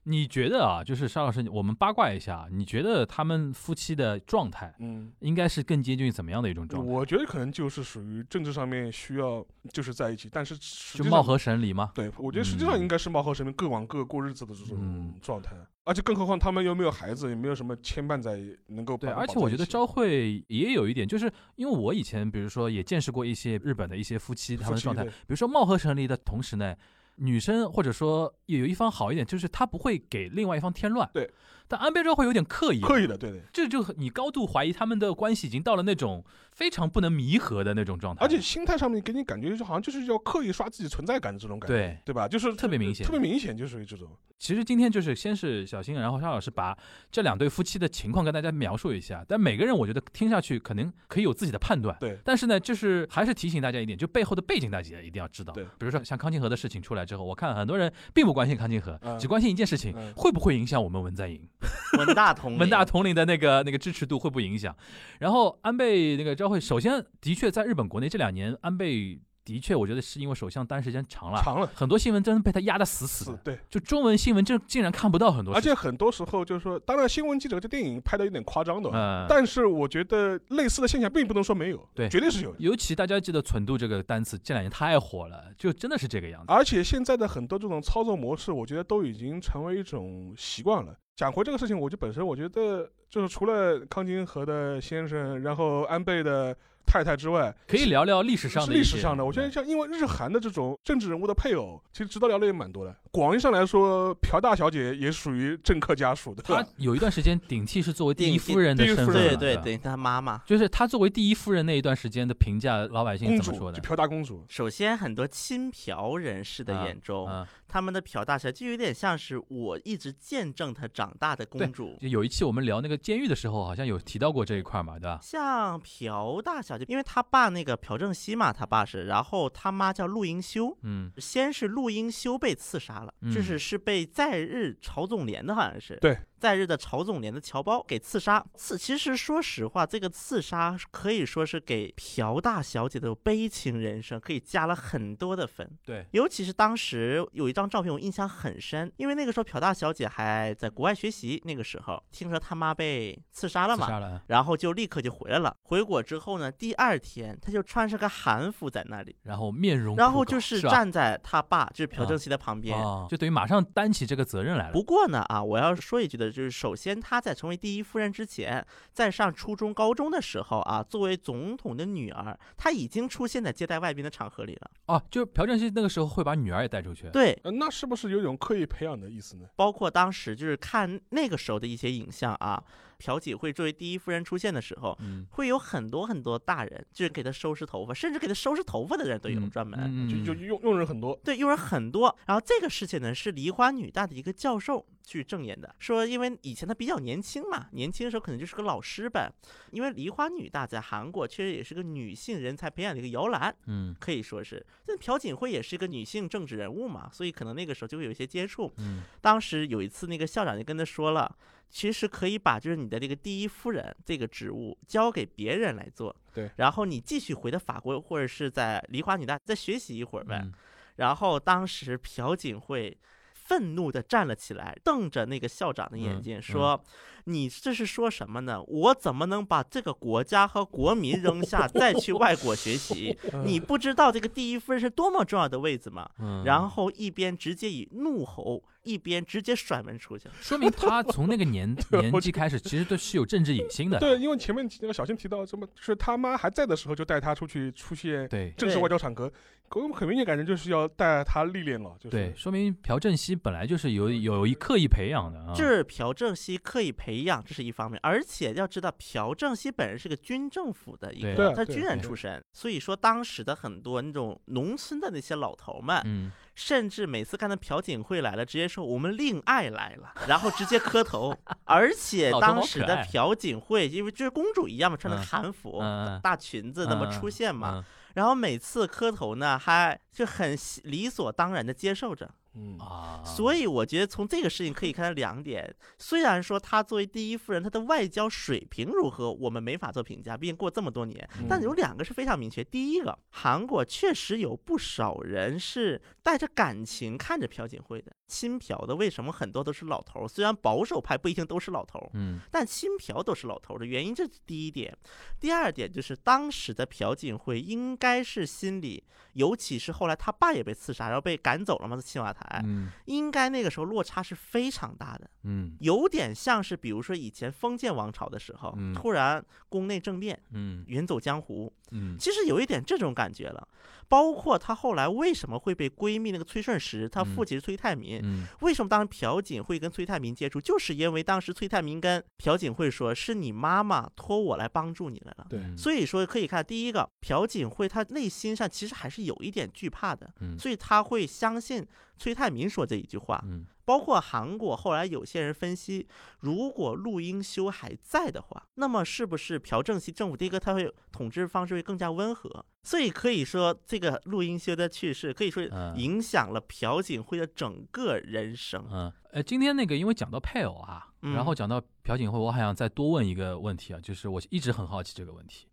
你觉得啊，就是沙老师，我们八卦一下，你觉得他们夫妻的状态嗯。应该是更接近于怎么样的一种状态？我觉得可能就是属于政治上面需要就是在一起，但是就貌合神离吗？对，我觉得实际上嗯应该是貌合神离，各往各过日子的这种嗯状态。而且更何况他们又没有孩子，也没有什么牵绊在，能够对，而且我觉得昭惠也有一点，就是因为我以前比如说也见识过一些日本的一些夫妻他们的状态，比如说貌合神离的同时呢，女生或者说有一方好一点，就是她不会给另外一方添乱。对，但安倍昭会有点刻意，刻意的，对对。这就你高度怀疑他们的关系已经到了那种非常不能弥合的那种状态，而且心态上面给你感觉就好像就是要刻意刷自己存在感的这种感觉，对。对吧？就是特别明显特别明显，就属于这种。其实今天就是先是小新，然后沙老师把这两对夫妻的情况跟大家描述一下，但每个人我觉得听下去可能可以有自己的判断。对但是呢，就是还是提醒大家一点，就背后的背景大家一定要知道。对比如说像康金河的事情出来之后，我看很多人并不关心康金河，嗯只关心一件事情，嗯会不会影响我们文在寅、文大统领文大统领的那个那个支持度会不会影响？然后安倍那个昭惠，首先的确在日本国内这两年，安倍的确我觉得是因为首相当时间长了，长了，很多新闻真的被他压得死死的。对，就中文新闻这竟然看不到很多，而且很多时候就是说，当然新闻记者这电影拍的有点夸张的，嗯，但是我觉得类似的现象并不能说没有，对绝对是有的。尤其大家记得“存度”这个单词，这两年太火了，就真的是这个样子。而且现在的很多这种操作模式，我觉得都已经成为一种习惯了。讲回这个事情，我就本身我觉得，就是除了康金河的先生，然后安倍的太太之外，可以聊聊历史上是的历史上的。我觉得像因为日韩的这种政治人物的配偶，其实值得聊的也蛮多的。广义上来说，朴大小姐也属于政客家属的。她 有一段时间顶替是作为第一夫人的身份对对对，她妈妈。就是她作为第一夫人那一段时间的评价，老百姓怎么说的就？朴大公主，首先，很多亲朴人士的啊眼中，嗯，他们的朴大小就有点像是我一直见证她长大的公主。就有一期我们聊那个监狱的时候，好像有提到过这一块嘛，对吧？像朴大小姐，因为她爸那个朴正熙嘛，她爸是，然后他妈叫陆英修，嗯，先是陆英修被刺杀了，嗯。就是是被在日朝总连的，好像是。对，在日的朝总连的侨胞给刺杀。刺其实说实话，这个刺杀可以说是给朴大小姐的悲情人生可以加了很多的分。对，尤其是当时有一张照片，我印象很深，因为那个时候朴大小姐还在国外学习，那个时候听说她妈被刺杀了嘛，自杀了，然后就立刻就回来了。回国之后呢，第二天她就穿上个韩服在那里，然后面容然后就是站在他爸就是朴正熙的旁边。哦，就等于马上担起这个责任来了。不过呢，啊，我要说一句的，就是首先她在成为第一夫人之前，在上初中、高中的时候啊，作为总统的女儿，她已经出现在接待外宾的场合里了。哦，就朴正熙那个时候会把女儿也带出去。对，呃那是不是有一种刻意培养的意思呢？包括当时就是看那个时候的一些影像啊，朴槿惠作为第一夫人出现的时候，嗯，会有很多很多大人，就是给她收拾头发，甚至给她收拾头发的人都有嗯专门。嗯就就用用人很多，对，用人很多。然后这个事情呢，是梨花女大的一个教授去证言的，说因为以前她比较年轻嘛，年轻的时候可能就是个老师呗。因为梨花女大在韩国确实也是个女性人才培养的一个摇篮，嗯可以说是。但朴槿惠也是一个女性政治人物嘛，所以可能那个时候就会有一些接触。嗯当时有一次，那个校长就跟他说了，其实可以把就是你的这个第一夫人这个职务交给别人来做，对然后你继续回到法国或者是在梨花女大再学习一会儿呗。嗯然后当时朴槿惠愤怒地站了起来，瞪着那个校长的眼睛说：“你这是说什么呢？我怎么能把这个国家和国民扔下，再去 外国学习？你不知道这个第一夫人是多么重要的位置吗？”嗯，然后一边直接以怒吼，一边直接甩门出去。说明他 从那个年年纪开始，其实都是有政治野心的。对，因为前面那个小新提到，什么是他妈还在的时候就带他出去出现对正式外交场合，给我们很明显感觉就是要带他历练了，就是对，说明朴正熙本来就是有有一刻意培养的啊。这是朴正熙刻意培养，这是一方面。而且要知道，朴正熙本人是个军政府的一个，他军人出身，所以说当时的很多那种农村的那些老头们，嗯，甚至每次看到朴槿惠来了，直接说我们令爱来了，然后直接磕头。而且当时的朴槿惠，因为就是公主一样嘛，穿的嗯韩服、大裙子那么嗯出现嘛，嗯然后每次磕头呢，还就很理所当然的接受着。嗯啊，所以我觉得从这个事情可以看到两点。虽然说她作为第一夫人，她的外交水平如何，我们没法做评价，毕竟过这么多年。嗯但有两个是非常明确。第一个，韩国确实有不少人是带着感情看着朴槿惠的。亲朴的为什么很多都是老头儿？虽然保守派不一定都是老头儿，嗯但亲朴都是老头儿的原因，这是第一点。第二点就是当时的朴槿惠应该是心里，尤其是后来他爸也被刺杀，然后被赶走了嘛，在青瓦台，嗯。应该那个时候落差是非常大的，嗯。有点像是比如说以前封建王朝的时候，嗯。突然宫内政变，嗯。远走江湖，嗯。其实有一点这种感觉了。包括她后来为什么会被闺蜜那个崔顺实，她父嗯亲是崔泰民，嗯为什么当时朴槿惠跟崔泰民接触，就是因为当时崔泰民跟朴槿惠说，是你妈妈托我来帮助你来了。对嗯所以说可以看，第一个朴槿惠她内心上其实还是有一点惧怕的，嗯所以她会相信崔泰民说这一句话。嗯包括韩国后来有些人分析，如果陆英修还在的话，那么是不是朴正熙政府第一个他会统治方式会更加温和？所以可以说，这个陆英修的去世可以说嗯影响了朴槿惠的整个人生。嗯，呃，今天那个因为讲到配偶啊，然嗯后讲到朴槿惠，我还想再多问一个问题啊，就是我一直很好奇这个问题，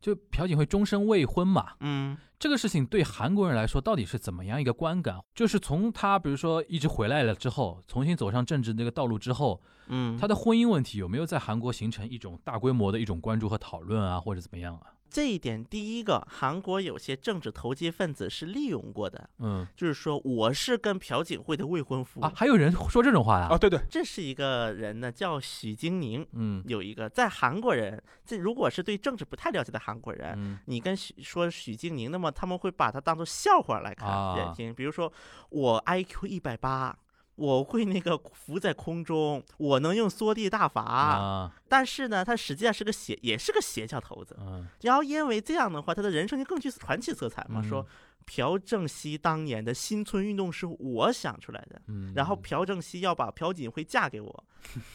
就朴槿惠终身未婚嘛，嗯这个事情对韩国人来说到底是怎么样一个观感？就是从他比如说一直回来了之后，重新走上政治那个道路之后，嗯，他的婚姻问题有没有在韩国形成一种大规模的一种关注和讨论啊，或者怎么样啊？这一点，第一个，韩国有些政治投机分子是利用过的，嗯。就是说我是跟朴槿惠的未婚夫啊，还有人说这种话呀、啊，对对，这是一个人呢，叫许金宁，嗯。有一个在韩国人，这如果是对政治不太了解的韩国人，嗯你跟许说许金宁，那么他们会把他当做笑话来看啊来听。比如说我 IQ 一百八，我会那个 浮在空中，我能用缩地大法，啊但是呢，他实际上是个邪，也是个邪教头子。嗯然后因为这样的话，他的人生就更具传奇色彩嘛。嗯说朴正熙当年的新村运动是我想出来的。嗯，然后朴正熙要把朴槿惠嫁给我，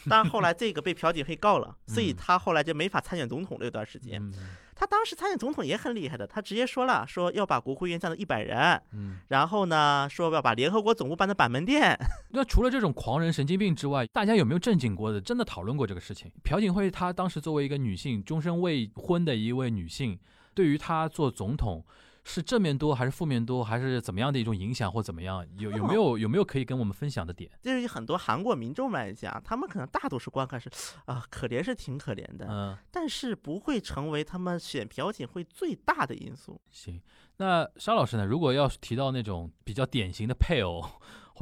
但后来这个被朴槿惠告了，所以嗯他后来就没法参选总统这段时间。嗯他当时参选总统也很厉害的，他直接说了，说要把国会议员降到一百人，嗯，然后呢，说要把联合国总部搬到板门店。那除了这种狂人神经病之外，大家有没有正经过的，真的讨论过这个事情？朴槿惠她当时作为一个女性，终身未婚的一位女性，对于她做总统是正面多还是负面多，还是怎么样的一种影响或怎么样？有有没有有没有可以跟我们分享的点？对于很多韩国民众来讲，他们可能大多数观看是啊，可怜是挺可怜的，嗯，但是不会成为他们选朴槿惠最大的因素。行。那沙老师呢？如果要是提到那种比较典型的配偶，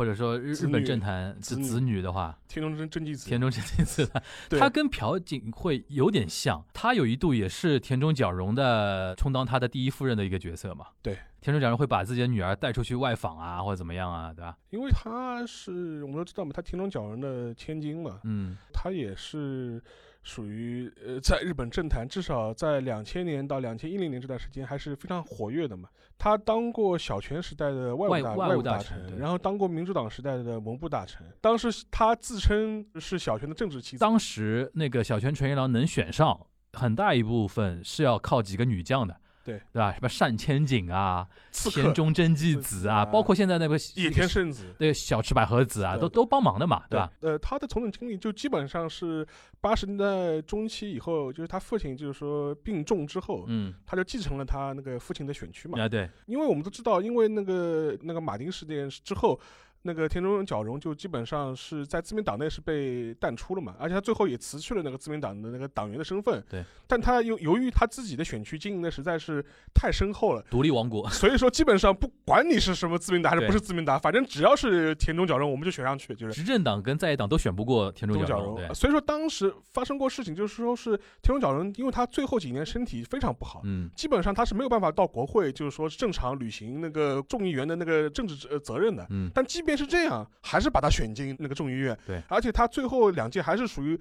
或者说日日本政坛子子子女的话，田中真真纪子，田中真纪子他跟朴槿惠有点像，他有一度也是田中角荣的充当他的第一夫人的一个角色嘛。对，田中角荣会把自己的女儿带出去外访啊，或者怎么样啊，对吧？因为他是我们都知道嘛，他田中角荣的千金嘛，嗯。他也是属于呃，在日本政坛至少在两千年到两千一零年这段时间还是非常活跃的嘛。他当过小泉时代的外务大外外务务大臣，然后当过民主党时代的文部大臣。当时他自称是小泉的政治妻子，当时那个小泉纯一郎能选上，很大一部分是要靠几个女将的。对对吧？什么单千景啊，田中真纪子啊，子啊包括现在那个野田圣子。那个小池百合子啊，都都帮忙的嘛，对吧？？呃，他的从政经历就基本上是八十年代中期以后，就是他父亲就是说病重之后，嗯，他就继承了他那个父亲的选区嘛。啊对，因为我们都知道，因为那个那个马丁事件之后，那个田中角荣就基本上是在自民党内是被淡出了嘛，而且他最后也辞去了那个自民党的那个党员的身份。对。但他由由于他自己的选区经营的实在是太深厚了。独立王国。所以说，基本上不管你是什么自民党还是不是自民党，反正只要是田中角荣，我们就选上去，就是执政党跟在野党都选不过田中中角角荣，所以说当时发生过事情，就是说是田中角荣，因为他最后几年身体非常不好，嗯基本上他是没有办法到国会，就是说正常履行那个众议员的那个政治呃责任的。嗯但即便是这样，还是把他选进那个众议院。对，而且他最后两届还是属于。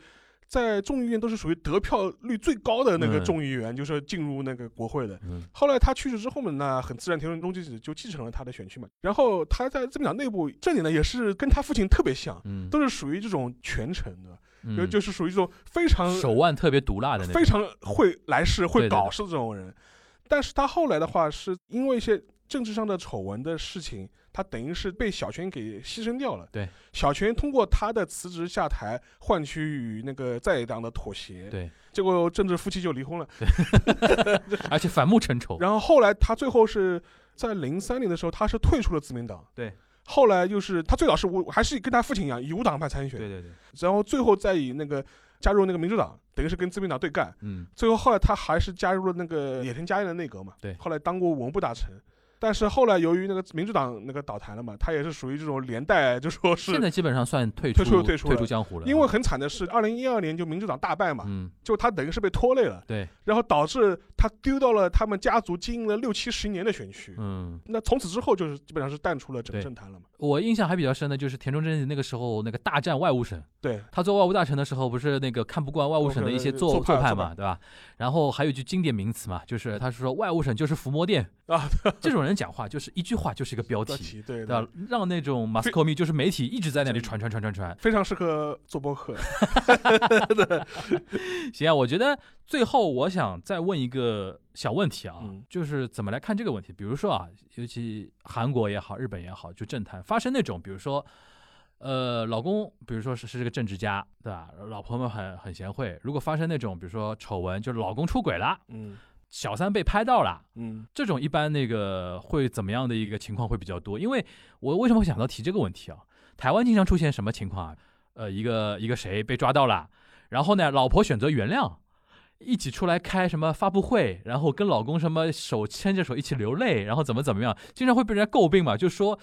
在众议院都是属于得票率最高的那个嗯众议员，就是进入那个国会的。嗯后来他去世之后呢，那很自然，田中纪子就继承了他的选区嘛。然后他在自民党内部这里呢，也是跟他父亲特别像，嗯，都是属于这种权臣的，就是属于这种非常手腕特别毒辣的。非常会来事、会搞事的这种人。但是他后来的话，是因为一些政治上的丑闻的事情，他等于是被小泉给牺牲掉了。对，小泉通过他的辞职下台，换取与那个在野党的妥协，对，结果政治夫妻就离婚了。而且反目成仇。然后后来他最后是在零三年的时候，他是退出了自民党。对。后来又是他最早是无，还是跟他父亲一样以无党派参选。对对对，然后最后再以那个加入那个民主党，等于是跟自民党对干。嗯，最后后来他还是加入了那个野田佳彦的内阁嘛。对后来当过文部大臣。但是后来由于那个民主党那个倒台了嘛，他也是属于这种连带，就说是现在基本上算退退出出退出退出江湖了。因为很惨的是，二零一二年就民主党大败嘛，嗯，就他等于是被拖累了，对，然后导致他丢到了他们家族经营了六七十年的选区。嗯，那从此之后就是基本上是淡出了整个政坛了嘛。我印象还比较深的就是田中真那个时候那个大战外务省，对，他做外务大臣的时候，不是那个看不惯外务省的一些做派嘛，对吧？然后还有一句经典名词嘛，就是他是说外务省就是伏魔殿。啊，这种人讲话就是一句话就是一个标标题，对？让那种马斯克密就是媒体一直在那里传传传传传。非常适合做播客。行啊，我觉得最后我想再问一个小问题啊，嗯就是怎么来看这个问题？比如说啊，尤其韩国也好，日本也好，就政坛发生那种，比如说，呃，老公，比如说是是个政治家，对吧？老婆们很很贤惠，如果发生那种，比如说丑闻，就是老公出轨了，嗯小三被拍到了。嗯这种一般那个会怎么样的一个情况会比较多？因为我为什么会想到提这个问题啊？台湾经常出现什么情况啊？呃，一个一个谁被抓到了，然后呢，老婆选择原谅，一起出来开什么发布会，然后跟老公什么手牵着手一起流泪，然后怎么怎么样，经常会被人家诟病嘛，就说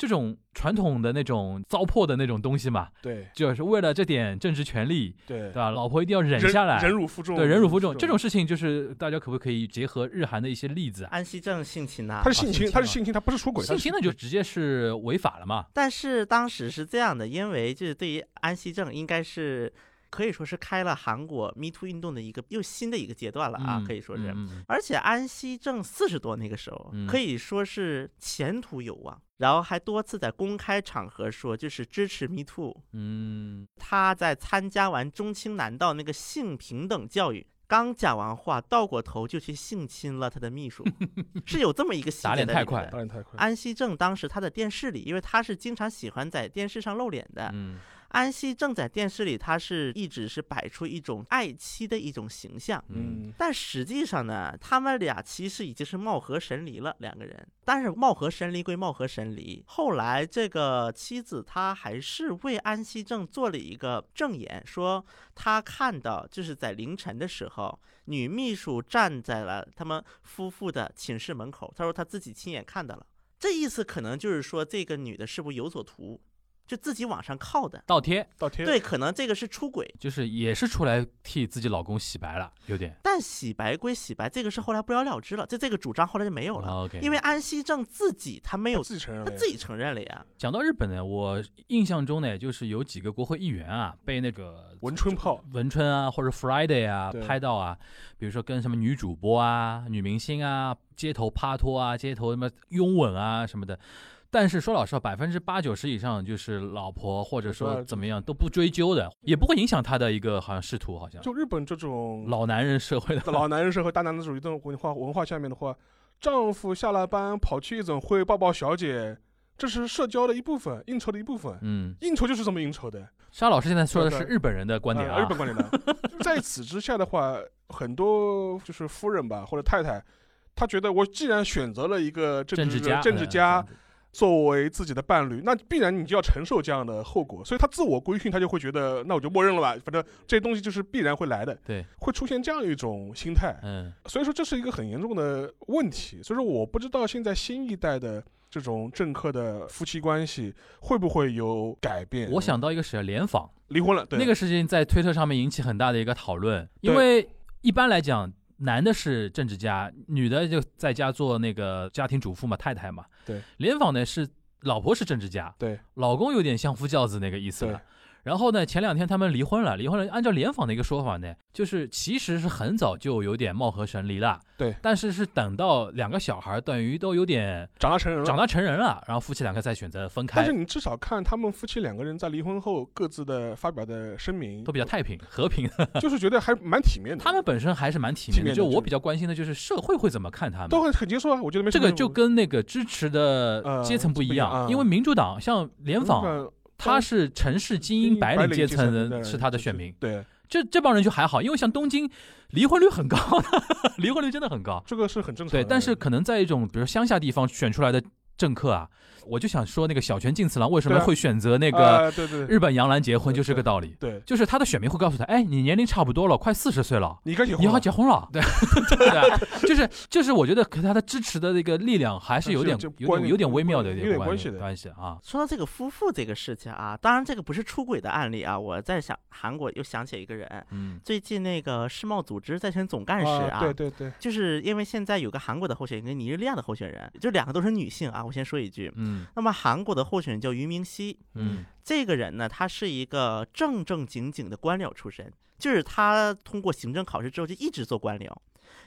这种传统的那种糟粕的那种东西嘛，对。就是为了这点政治权利，对。对吧？老婆一定要忍下来，忍辱负重，对，忍辱负重。这种事情，就是大家可不可以结合日韩的一些例子？啊？安西正性侵呐、他是性侵，啊。他是性侵，他不是出轨，性侵呢就直接是违法了嘛？但是当时是这样的，因为就是对于安西正，应该是可以说是开了韩国 Me Too 运动的一个又新的一个阶段了啊，嗯可以说是。而且安熙正四十多那个时候，嗯可以说是前途有望，然后还多次在公开场合说就是支持 Me Too。嗯，他在参加完中青南道那个性平等教育，刚讲完话，倒过头就去性侵了他的秘书，是有这么一个细打脸太快的导演太快，安熙正当时他的电视里，因为他是经常喜欢在电视上露脸的，嗯安熙正在电视里，他是一直是摆出一种爱妻的一种形象。嗯嗯但实际上呢，他们俩其实已经是貌合神离了，两个人。但是貌合神离归貌合神离，后来这个妻子她还是为安熙正做了一个证言，说她看到就是在凌晨的时候，女秘书站在了他们夫妇的寝室门口，她说她自己亲眼看到了。这意思可能就是说，这个女的是不是有所图，就自己往上靠的。倒贴倒贴，对，可能这个是出轨，就是也是出来替自己老公洗白了，有点。但洗白归洗白，这个是后来不了了之了，这这个主张后来就没有了，啊 OK，因为安熙正自己他没有他，自己承认，他自己承认了呀。讲到日本呢，我印象中呢，就是有几个国会议员啊，被那个文春炮，文春啊或者 Friday 啊拍到啊，比如说跟什么女主播啊、女明星啊街头趴托啊、街头什么拥吻啊什么的。但是说老实话，百分之八九十以上就是老婆或者说怎么样都不追究的，也不会影响他的一个好像仕途，好像就日本这种老男人社会的。老男人社会、大男子主义这种文化文化下面的话，丈夫下了班跑去夜总会抱抱小姐，这是社交的一部分，应酬的一部分。嗯，应酬就是这么应酬的，沙老师现在说的是日本人的观点啊，呃日本观点的。在此之下的话，很多就是夫人吧或者太太，她觉得我既然选择了一个政治政治家，政治嗯家作为自己的伴侣，那必然你就要承受这样的后果，所以他自我规训，他就会觉得那我就默认了吧，反正这些东西就是必然会来的，对，会出现这样一种心态。嗯所以说这是一个很严重的问题。所以说我不知道现在新一代的这种政客的夫妻关系会不会有改变。我想到一个是联访，离婚了，对那个事情在推特上面引起很大的一个讨论，因为一般来讲，男的是政治家，女的就在家做那个家庭主妇嘛，太太嘛。对，联访呢是老婆是政治家，对老公有点相夫教子那个意思了。然后呢，前两天他们离婚了，离婚了。按照联访的一个说法呢，就是其实是很早就有点貌合神离了，对但是是等到两个小孩等于都有点长大成人了。长大成人了，然后夫妻两个再选择分开但是，你至少看他们夫妻两个人在离婚后各自的发表的声明都，比较太平和平。就是觉得还蛮体面的。他们本身还是蛮体面的。就就我比较关心的就是社会会怎么看他们。都会很接受啊，我觉得没什这。个就跟那个支持的呃阶层不一样因为民主党像联访，嗯他是城市精英白领阶层人是他的选民，对，这这帮人就还好，因为像东京离婚率很高的，离婚率真的很高。这个是很正常对，但是可能在一种比如乡下地方选出来的政客啊，我就想说那个小泉进次郎为什么会选择那个日本杨澜结婚，就是这个道理。对，就是他的选民会告诉他，哎，你年龄差不多了，快四十岁了，你该结婚了，你要结婚了，对。对啊，就是就是，我觉得和他的支持的那个力量还是有点有有点有点微妙的有点关系的。关系啊。说到这个夫妇这个事情啊，当然这个不是出轨的案例啊，我在想韩国又想起一个人，嗯。最近那个世贸组织在选总干事啊，对对对，就是因为现在有个韩国的候选人跟尼日利亚的候选人，就两个都是女性啊，我先说一句。嗯那么韩国的候选人叫俞明熙，嗯。这个人呢，他是一个正正经经的官僚出身，就是他通过行政考试之后就一直做官僚，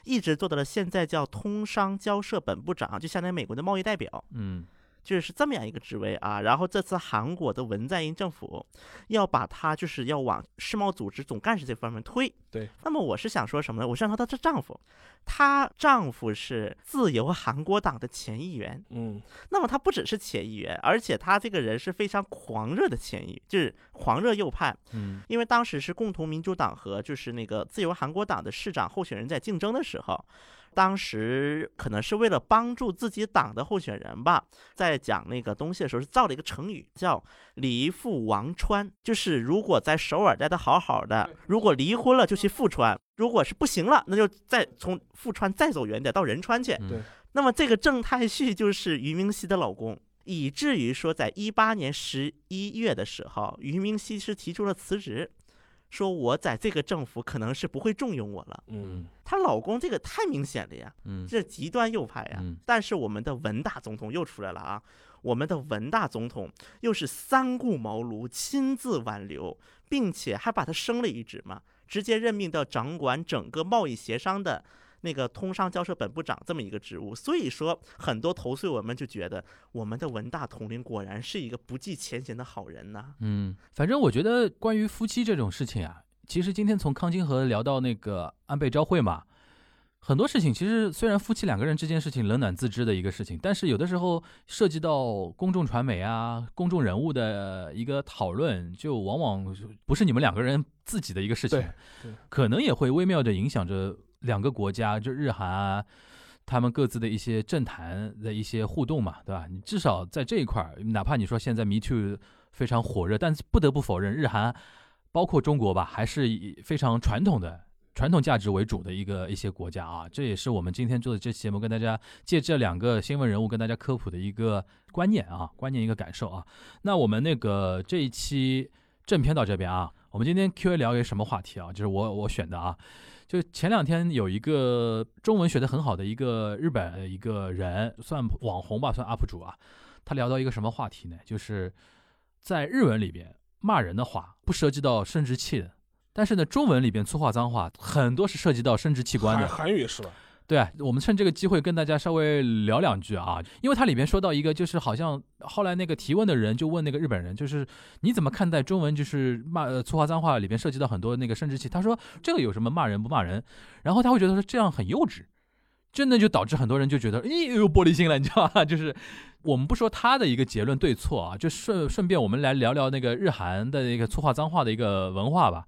一直做到了现在叫通商交涉本部长，就相当于美国的贸易代表。嗯就是这么样一个职位啊。然后这次韩国的文在寅政府要把他就是要往世贸组织总干事这方面推。对。那么我是想说什么呢？我是想说她的丈夫，她丈夫是自由韩国党的前议员。嗯，那么他不只是前议员，而且他这个人是非常狂热的前议，就是狂热右派。嗯因为当时是共同民主党和就是那个自由韩国党的市长候选人在竞争的时候，当时可能是为了帮助自己党的候选人吧，在讲那个东西的时候是造了一个成语叫“离父王川”，就是如果在首尔待得好好的，如果离婚了就去富川，如果是不行了，那就再从富川再走远点到仁川去。那么这个郑太旭就是俞明熙的老公，以至于说在一八年十一月的时候，俞明熙是提出了辞职，说我在这个政府可能是不会重用我了。嗯，她老公这个太明显了呀，嗯这极端右派呀。嗯但是我们的文大总统又出来了啊，我们的文大总统又是三顾茅庐，亲自挽留，并且还把他升了一职嘛，直接任命到掌管整个贸易协商的。那个通商交涉本部长这么一个职务，所以说很多投诉我们就觉得我们的文大统领果然是一个不计前嫌的好人呐、嗯，反正我觉得关于夫妻这种事情啊，其实今天从康金河聊到那个安倍昭惠嘛，很多事情其实虽然夫妻两个人之间事情冷暖自知的一个事情，但是有的时候涉及到公众传媒啊、公众人物的一个讨论，就往往不是你们两个人自己的一个事情可能也会微妙的影响着两个国家，就日韩啊。他们各自的一些政坛的一些互动嘛，对吧？你至少在这一块儿，哪怕你说现在 Me Too 非常火热，但是不得不否认，日韩包括中国吧，还是以非常传统的传统价值为主的一个一些国家啊。这也是我们今天做的这期节目，跟大家借这两个新闻人物跟大家科普的一个观念啊，观念一个感受啊。那我们那个这一期正片到这边啊，我们今天 Q&A 聊一个什么话题啊？就是我我选的啊。就前两天有一个中文学的很好的一个日本的一个人，算网红吧，算 UP 主啊。他聊到一个什么话题呢？就是在日文里边骂人的话不涉及到生殖器的，但是呢，中文里边粗话脏话很多是涉及到生殖器官的。韩语是吧？对，我们趁这个机会跟大家稍微聊两句啊，因为它里边说到一个，就是好像后来那个提问的人就问那个日本人，就是你怎么看待中文就是骂呃粗话脏话里边涉及到很多那个生殖器？他说这个有什么骂人不骂人？然后他会觉得说这样很幼稚，真的就导致很多人就觉得，咦，有玻璃心了，你知道吧？就是我们不说他的一个结论对错啊，就顺顺便我们来聊聊那个日韩的那个粗话脏话的一个文化吧。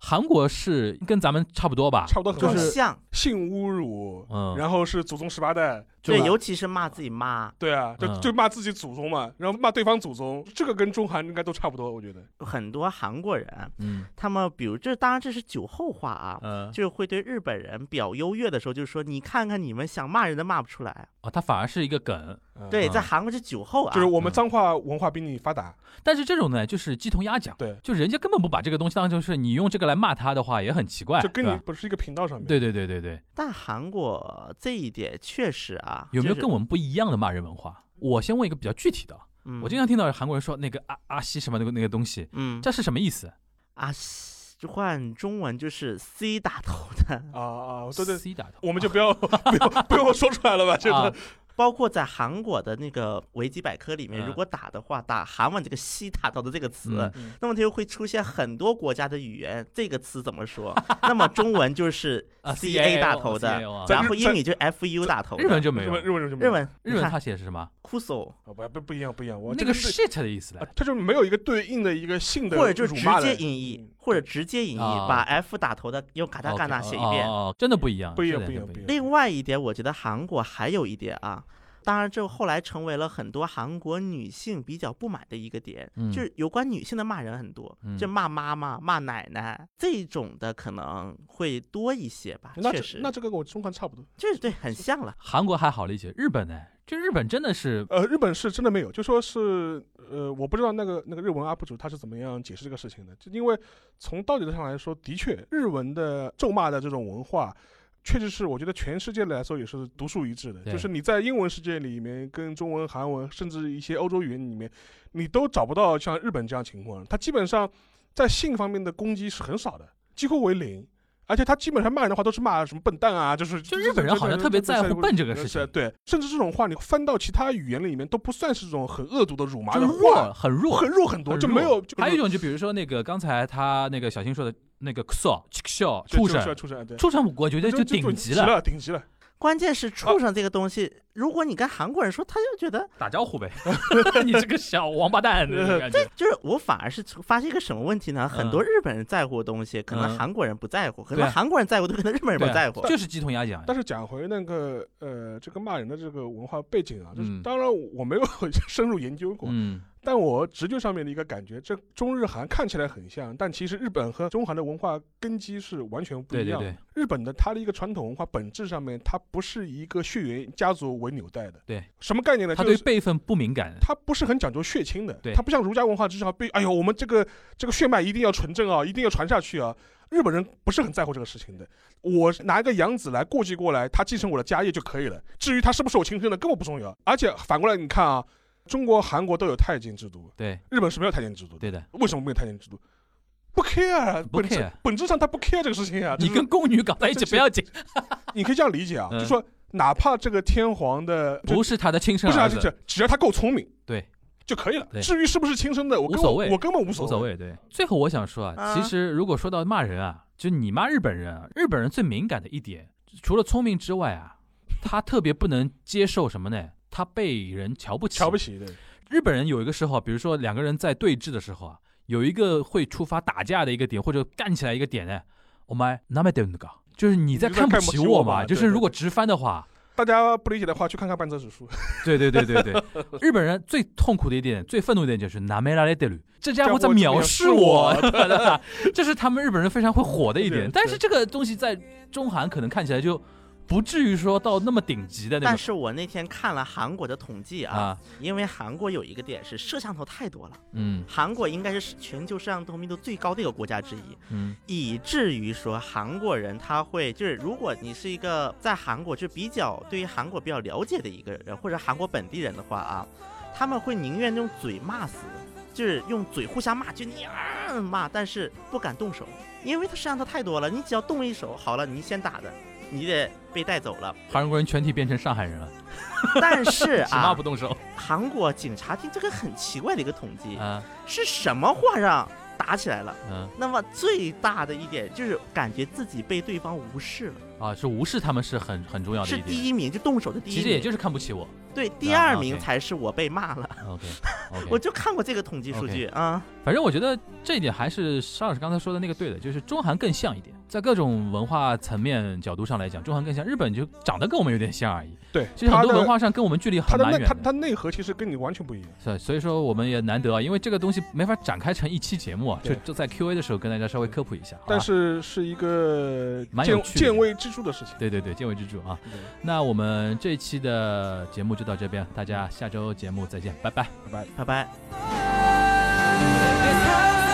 韩国是跟咱们差不多吧？差不多很多就是像。性侮辱，嗯。然后是祖宗十八代，对，尤其是骂自己妈，对啊，就嗯。就骂自己祖宗嘛，然后骂对方祖宗，这个跟中韩应该都差不多，我觉得。很多韩国人，嗯。他们比如这当然这是酒后话啊，嗯。就是会对日本人表优越的时候，就是说你看看你们想骂人都骂不出来，哦，他反而是一个梗，嗯对，嗯。在韩国是酒后啊，就是我们嗯。脏话文化比你发达，但是这种呢，就是鸡同鸭讲，对，就人家根本不把这个东西当成是你用这个来骂他的话，也很奇怪，就跟你不是一个频道上面。对对对对对，但韩国这一点确实啊，有没有跟我们不一样的骂人文化？我先问一个比较具体的，嗯，我经常听到韩国人说那个阿阿西什么那个那个东西，嗯，这是什么意思？阿，西就换中文就是 C 打头的，啊啊，对对，C 打头，我们就不要 不要不用说出来了吧？这啊。个包括在韩国的那个维基百科里面，嗯。如果打的话，打韩文这个“西塔”到”的这个词，那么它就会出现很多国家的语言，这个词怎么说？那么中文就是 啊 C A 打头的然后英语就是 F U 打头的，日文就没有。日文，日文就没有。日文。日文它写的是什么？kuso，啊不不不一样不一样，我那个是 shit 的意思嘞。啊它就没有一个对应的一个性的或者就直接音译，或者直接音译，啊。把 F 打头的用嘎达嘎纳写一遍。真的不一样，不一样不不一样不一样。另外一点，我觉得韩国还有一点啊，当然这后来成为了很多韩国女性比较不满的一个点，嗯就是有关女性的骂人很多，嗯就骂妈妈、骂奶奶这种的可能会多一些吧。那确实，那这个跟我中韩差不多。就是对，很像了。韩国还好理解，日本呢？就日本真的是呃，日本是真的没有，就说是呃，我不知道那个那个日文 UP 主他是怎么样解释这个事情的，就因为从道理上来说，的确日文的咒骂的这种文化。确实是，我觉得全世界来说也是独树一帜的。就是你在英文世界里面，跟中文、韩文，甚至一些欧洲语言里面，你都找不到像日本这样情况。它基本上在性方面的攻击是很少的，几乎为零。而且他基本上骂人的话都是骂什么笨蛋啊，就是就日本人好像特别在乎笨这个事情对，甚至这种话你翻到其他语言里面都不算是这种很恶毒的辱骂的就是弱，话，很弱，很弱很多，就没有。就还有一种，就比如说那个刚才他那个小新说的那个 so 笑畜生，畜生，畜生，我觉得就顶级了，顶级了。关键是畜生这个东西，如果你跟韩国人说，他就觉得打招呼呗，你这个小王八蛋那种感觉。就是我反而是发现一个什么问题呢？很多日本人在乎的东西，可能嗯韩国人不在乎，可能韩国人在乎的，可能日本人不在乎。就是鸡同鸭讲。但是讲回那个呃，这个骂人的这个文化背景啊，就是嗯当然我没有 深入研究过，嗯，但我直觉上面的一个感觉，这中日韩看起来很像，但其实日本和中韩的文化根基是完全不一样的。对，日本的它的一个传统文化本质上面，它不是一个血缘家族为纽带的。对，什么概念呢？它对辈分不敏感。它不是很讲究血亲的，对它不像儒家文化至少被，哎呦，我们这个这个血脉一定要纯正啊，一定要传下去啊。日本人不是很在乎这个事情的，我拿一个养子来过继过来，他继承我的家业就可以了。至于他是不是我亲生的，根本不重要。而且反过来你看啊，中国、韩国都有太监制度，对日本是没有太监制度的。对的，为什么没有太监制度？不 care，啊不本质 care 本质上他不 care 这个事情啊。你跟宫女搞在一起 不要紧，你可以这样理解啊，嗯就说哪怕这个天皇的不是他的亲生不是他儿子，只要他够聪明，对就可以了。至于是不是亲生的，我无所谓我根本无无所所谓。对，最后我想说啊，啊其实如果说到骂人啊，就你骂日本人啊，日本人最敏感的一点，除了聪明之外啊，他特别不能接受什么呢？他被人瞧不起。瞧不起的，日本人有一个时候，比如说两个人在对峙的时候啊，有一个会触发打架的一个点，或者干起来一个点呢，我们那么点个，就是你在你在看不看不起我起我嘛。就是嘛对对如果直翻的话，大家不理解的话，去看看半泽指数。对对对对对，日本人最痛苦的一点、最愤怒的一点就是ナメられてる，这家伙在藐视我，对对对这是他们日本人非常会火的一点对。但是这个东西在中韩可能看起来就 不至于说到那么顶级的那种。但是我那天看了韩国的统计啊，啊，因为韩国有一个点是摄像头太多了，嗯。韩国应该是全球摄像头密度最高的一个国家之一，嗯。以至于说韩国人他会就是，如果你是一个在韩国就比较对于韩国比较了解的一个人，或者韩国本地人的话啊，他们会宁愿用嘴骂死，就是用嘴互相骂，就你啊骂，但是不敢动手，因为他摄像头太多了，你只要动一手，好了，你先打的，你得被带走了。韩国人全体变成上海人了，但是 啊不，动手韩国警察厅这个很奇怪的一个统计，啊是什么话让打起来了？嗯那么最大的一点就是感觉自己被对方无视了，啊，是无视他们是很很重要的是一点。第一名，就动手的第一名。其实也就是看不起我。对，第二啊名才是我被骂了。OK OK，我就看过这个统计数据啊，反正我觉得这一点还是邵老师刚才说的那个对的，就是中韩更像一点，在各种文化层面角度上来讲，中韩更像。日本就长得跟我们有点像而已，对，其实很多文化上跟我们距离很蛮远它。它内核其实跟你完全不一样。所以所以说我们也难得啊，因为这个东西没法展开成一期节目啊，就对就在 Q&A 的时候跟大家稍微科普一下。但是是一个见蛮有趣见微知著的事情。对对对，见微知著啊。那我们这一期的节目就到这边，大家下周节目再见，拜拜。拜拜。拜拜。